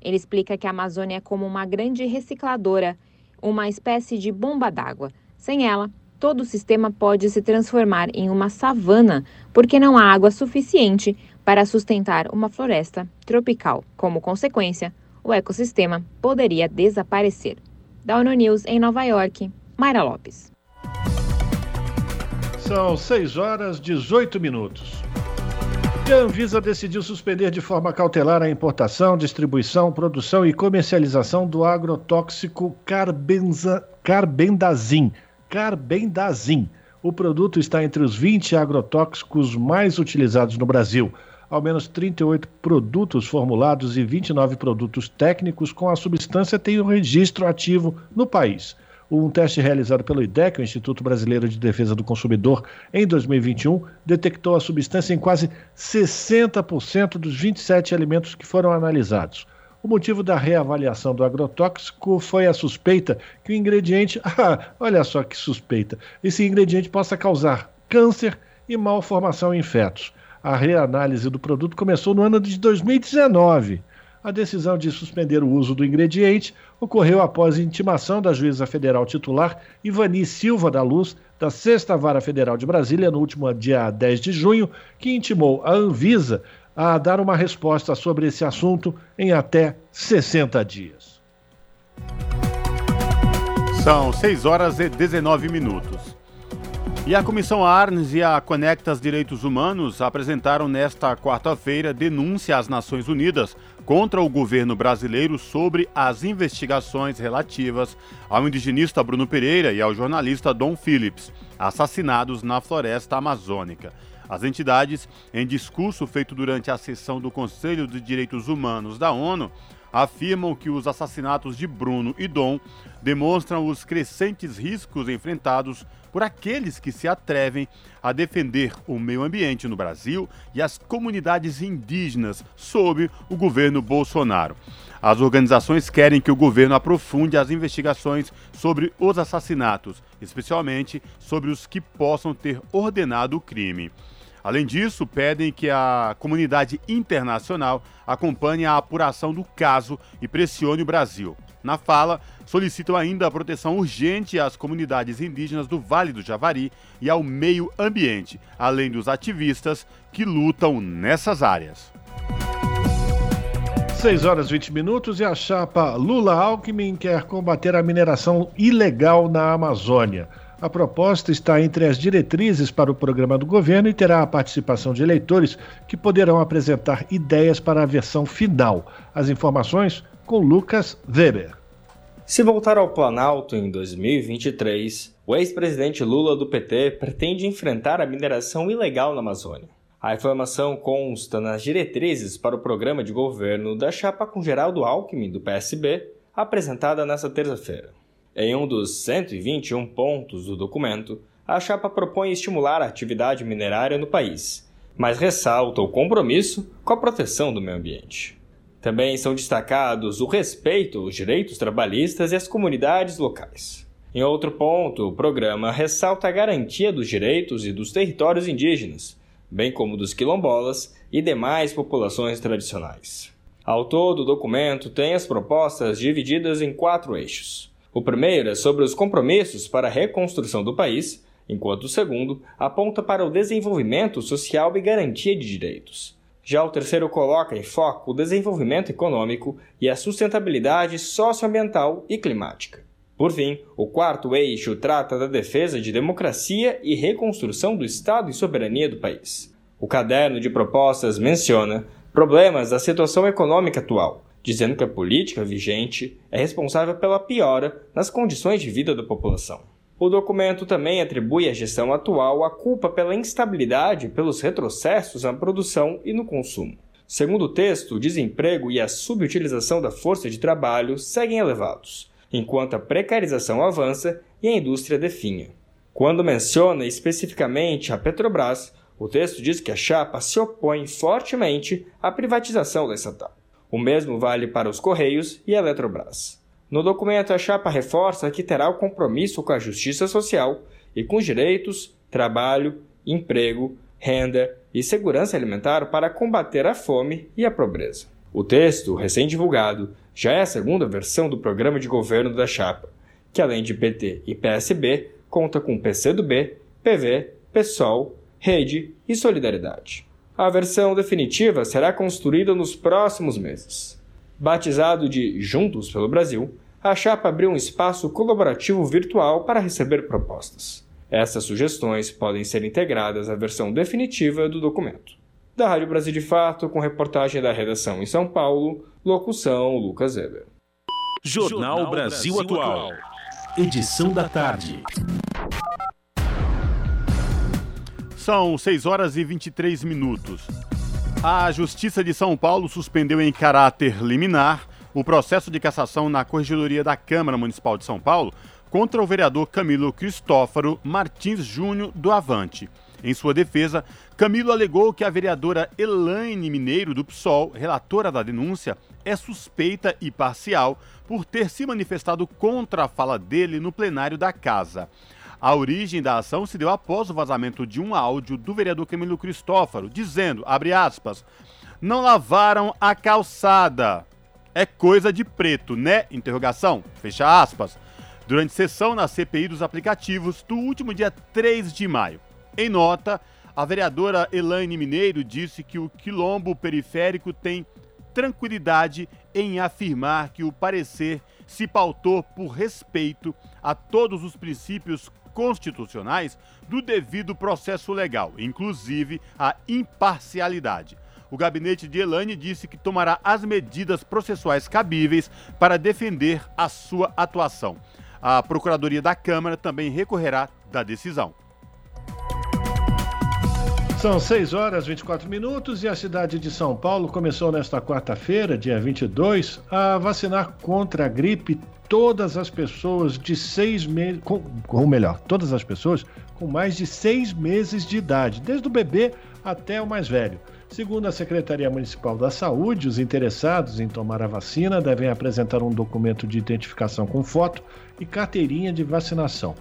Ele explica que a Amazônia é como uma grande recicladora, uma espécie de bomba d'água. Sem ela, todo o sistema pode se transformar em uma savana, porque não há água suficiente para sustentar uma floresta tropical. Como consequência, o ecossistema poderia desaparecer. Da ONU News em Nova York, Mayra Lopes. São 6 horas 18 minutos. A Anvisa decidiu suspender de forma cautelar a importação, distribuição, produção e comercialização do agrotóxico carbenza, carbendazim. O produto está entre os 20 agrotóxicos mais utilizados no Brasil. Ao menos 38 produtos formulados e 29 produtos técnicos com a substância têm um registro ativo no país. Um teste realizado pelo IDEC, o Instituto Brasileiro de Defesa do Consumidor, em 2021, detectou a substância em quase 60% dos 27 alimentos que foram analisados. O motivo da reavaliação do agrotóxico foi a suspeita que o ingrediente. Ah, olha só que suspeita! Esse ingrediente possa causar câncer e malformação em fetos. A reanálise do produto começou no ano de 2019. A decisão de suspender o uso do ingrediente ocorreu após intimação da juíza federal titular Ivani Silva da Luz, da Sexta Vara Federal de Brasília, no último dia 10 de junho, que intimou a Anvisa a dar uma resposta sobre esse assunto em até 60 dias. São 6 horas e 19 minutos. E a Comissão Arnes e a Conectas Direitos Humanos apresentaram nesta quarta-feira denúncia às Nações Unidas contra o governo brasileiro sobre as investigações relativas ao indigenista Bruno Pereira e ao jornalista Dom Phillips, assassinados na floresta amazônica. As entidades, em discurso feito durante a sessão do Conselho de Direitos Humanos da ONU, afirmam que os assassinatos de Bruno e Dom demonstram os crescentes riscos enfrentados por aqueles que se atrevem a defender o meio ambiente no Brasil e as comunidades indígenas sob o governo Bolsonaro. As organizações querem que o governo aprofunde as investigações sobre os assassinatos, especialmente sobre os que possam ter ordenado o crime. Além disso, pedem que a comunidade internacional acompanhe a apuração do caso e pressione o Brasil. Na fala, solicitam ainda a proteção urgente às comunidades indígenas do Vale do Javari e ao meio ambiente, além dos ativistas que lutam nessas áreas. 6 horas e 20 minutos e a chapa Lula-Alckmin quer combater a mineração ilegal na Amazônia. A proposta está entre as diretrizes para o programa do governo e terá a participação de eleitores que poderão apresentar ideias para a versão final. As informações com Lucas Weber. Se voltar ao Planalto em 2023, o ex-presidente Lula do PT pretende enfrentar a mineração ilegal na Amazônia. A informação consta nas diretrizes para o programa de governo da chapa com Geraldo Alckmin, do PSB, apresentada nesta terça-feira. Em um dos 121 pontos do documento, a chapa propõe estimular a atividade minerária no país, mas ressalta o compromisso com a proteção do meio ambiente. Também são destacados o respeito aos direitos trabalhistas e às comunidades locais. Em outro ponto, o programa ressalta a garantia dos direitos e dos territórios indígenas, bem como dos quilombolas e demais populações tradicionais. Ao todo, o documento tem as propostas divididas em quatro eixos. O primeiro é sobre os compromissos para a reconstrução do país, enquanto o segundo aponta para o desenvolvimento social e garantia de direitos. Já o terceiro coloca em foco o desenvolvimento econômico e a sustentabilidade socioambiental e climática. Por fim, o quarto eixo trata da defesa de democracia e reconstrução do Estado e soberania do país. O caderno de propostas menciona problemas da situação econômica atual, dizendo que a política vigente é responsável pela piora nas condições de vida da população. O documento também atribui à gestão atual a culpa pela instabilidade e pelos retrocessos na produção e no consumo. Segundo o texto, o desemprego e a subutilização da força de trabalho seguem elevados, enquanto a precarização avança e a indústria definha. Quando menciona especificamente a Petrobras, o texto diz que a chapa se opõe fortemente à privatização da estatal. O mesmo vale para os Correios e a Eletrobras. No documento, a chapa reforça que terá o compromisso com a justiça social e com os direitos, trabalho, emprego, renda e segurança alimentar para combater a fome e a pobreza. O texto, recém-divulgado, já é a segunda versão do programa de governo da chapa, que além de PT e PSB, conta com PCdoB, PV, PSOL, Rede e Solidariedade. A versão definitiva será construída nos próximos meses. Batizado de Juntos pelo Brasil, a chapa abriu um espaço colaborativo virtual para receber propostas. Essas sugestões podem ser integradas à versão definitiva do documento. Da Rádio Brasil de Fato, com reportagem da redação em São Paulo, locução Lucas Weber. Jornal Brasil Atual. Edição da tarde. São 6 horas e 23 minutos. A Justiça de São Paulo suspendeu em caráter liminar o processo de cassação na Corregedoria da Câmara Municipal de São Paulo contra o vereador Camilo Cristófaro Martins Júnior do Avante. Em sua defesa, Camilo alegou que a vereadora Elaine Mineiro do PSOL, relatora da denúncia, é suspeita e parcial por ter se manifestado contra a fala dele no plenário da casa. A origem da ação se deu após o vazamento de um áudio do vereador Camilo Cristófaro, dizendo, abre aspas, não lavaram a calçada. É coisa de preto, né? Interrogação. Fecha aspas. Durante sessão na CPI dos aplicativos do último dia 3 de maio. Em nota, a vereadora Elaine Mineiro disse que o quilombo periférico tem tranquilidade em afirmar que o parecer se pautou por respeito a todos os princípios constitucionais do devido processo legal, inclusive a imparcialidade. O gabinete de Elaine disse que tomará as medidas processuais cabíveis para defender a sua atuação. A Procuradoria da Câmara também recorrerá da decisão. São 6 horas e 24 minutos e a cidade de São Paulo começou nesta quarta-feira, dia 22, a vacinar contra a gripe todas as pessoas de seis meses, ou melhor, todas as pessoas com mais de seis meses de idade, desde o bebê até o mais velho. Segundo a Secretaria Municipal da Saúde, os interessados em tomar a vacina devem apresentar um documento de identificação com foto e carteirinha de vacinação.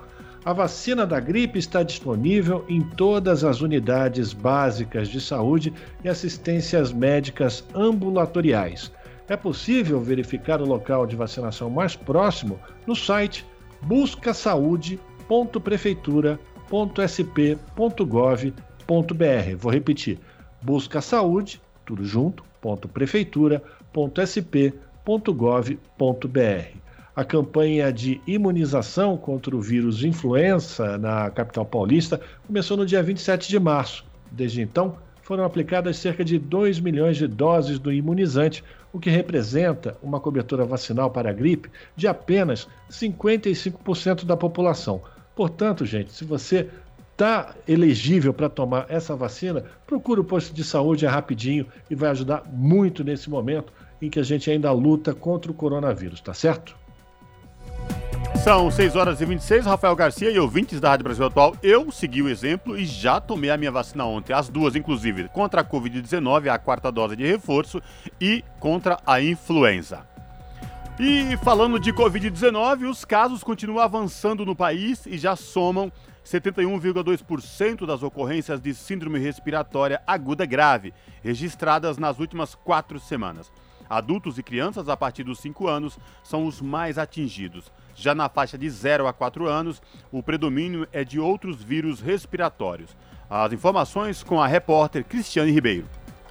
A vacina da gripe está disponível em todas as unidades básicas de saúde e assistências médicas ambulatoriais. É possível verificar o local de vacinação mais próximo no site buscasaude.prefeitura.sp.gov.br. Vou repetir: busca saúde, tudo junto, prefeitura.sp.gov.br a campanha de imunização contra o vírus influenza na capital paulista começou no dia 27 de março. Desde então, foram aplicadas cerca de 2 milhões de doses do imunizante, o que representa uma cobertura vacinal para a gripe de apenas 55% da população. Portanto, gente, se você está elegível para tomar essa vacina, procure o posto de saúde, é rapidinho e vai ajudar muito nesse momento em que a gente ainda luta contra o coronavírus, tá certo? São 6 horas e 26, Rafael Garcia e ouvintes da Rádio Brasil Atual. Eu segui o exemplo e já tomei a minha vacina ontem, as duas inclusive, contra a Covid-19, a quarta dose de reforço, e contra a influenza. E falando de Covid-19, os casos continuam avançando no país e já somam 71,2% das ocorrências de síndrome respiratória aguda grave, registradas nas últimas quatro semanas. Adultos e crianças a partir dos 5 anos são os mais atingidos. Já na faixa de 0 a 4 anos, o predomínio é de outros vírus respiratórios. As informações com a repórter Cristiane Ribeiro.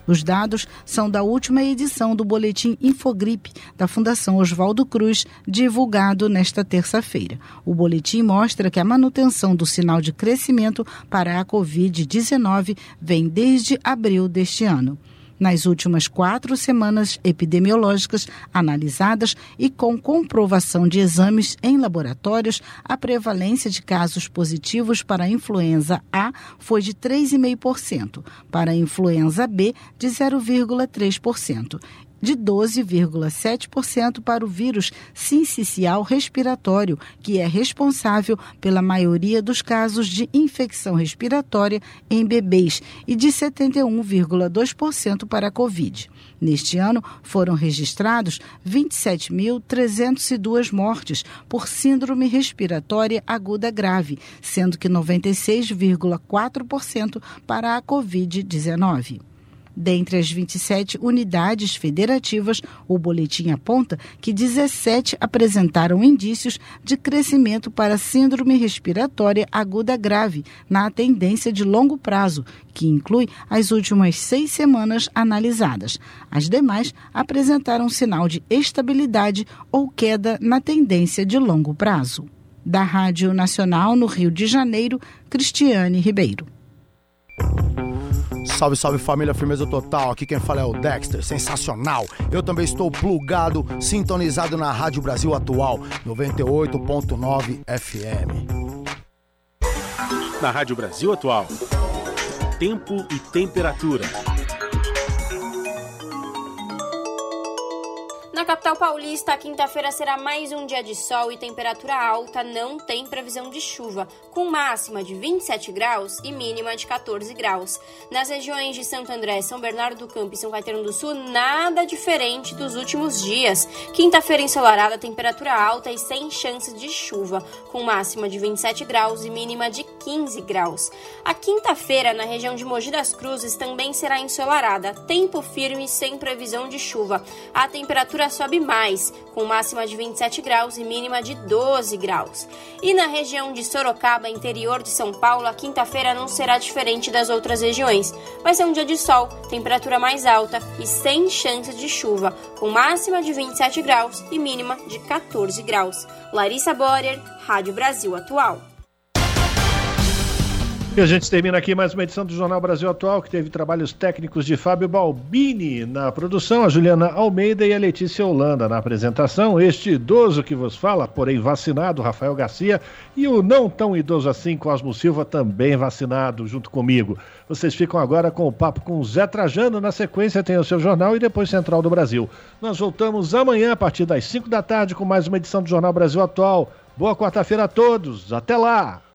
Os dados são da última edição do boletim Infogripe da Fundação Oswaldo Cruz, divulgado nesta terça-feira. O boletim mostra que a manutenção do sinal de crescimento para a Covid-19 vem desde abril deste ano nas últimas quatro semanas epidemiológicas analisadas e com comprovação de exames em laboratórios, a prevalência de casos positivos para a influenza A foi de 3,5%, para a influenza B, de 0,3% de 12,7% para o vírus sincicial respiratório, que é responsável pela maioria dos casos de infecção respiratória em bebês, e de 71,2% para a Covid. Neste ano, foram registrados 27.302 mortes por síndrome respiratória aguda grave, sendo que 96,4% para a Covid-19. Dentre as 27 unidades federativas, o boletim aponta que 17 apresentaram indícios de crescimento para síndrome respiratória aguda grave na tendência de longo prazo, que inclui as últimas seis semanas analisadas. As demais apresentaram sinal de estabilidade ou queda na tendência de longo prazo. Da Rádio Nacional no Rio de Janeiro, Cristiane Ribeiro. Salve, salve família, firmeza total. Aqui quem fala é o Dexter, sensacional. Eu também estou plugado, sintonizado na Rádio Brasil Atual, 98.9 FM. Na Rádio Brasil Atual, tempo e temperatura. Capital paulista, quinta-feira será mais um dia de sol e temperatura alta, não tem previsão de chuva, com máxima de 27 graus e mínima de 14 graus. Nas regiões de Santo André, São Bernardo do Campo e São Caetano do Sul, nada diferente dos últimos dias. Quinta-feira ensolarada, temperatura alta e sem chance de chuva, com máxima de 27 graus e mínima de 15 graus. A quinta-feira, na região de Mogi das Cruzes, também será ensolarada, tempo firme sem previsão de chuva. A temperatura sobe mais, com máxima de 27 graus e mínima de 12 graus. E na região de Sorocaba, interior de São Paulo, a quinta-feira não será diferente das outras regiões. Vai ser um dia de sol, temperatura mais alta e sem chance de chuva, com máxima de 27 graus e mínima de 14 graus. Larissa Borer, Rádio Brasil Atual. E a gente termina aqui mais uma edição do Jornal Brasil Atual, que teve trabalhos técnicos de Fábio Balbini na produção, a Juliana Almeida e a Letícia Holanda na apresentação. Este idoso que vos fala, porém vacinado, Rafael Garcia, e o não tão idoso assim, Cosmo Silva, também vacinado, junto comigo. Vocês ficam agora com o papo com o Zé Trajano. Na sequência tem o seu jornal e depois Central do Brasil. Nós voltamos amanhã, a partir das 5 da tarde, com mais uma edição do Jornal Brasil Atual. Boa quarta-feira a todos. Até lá!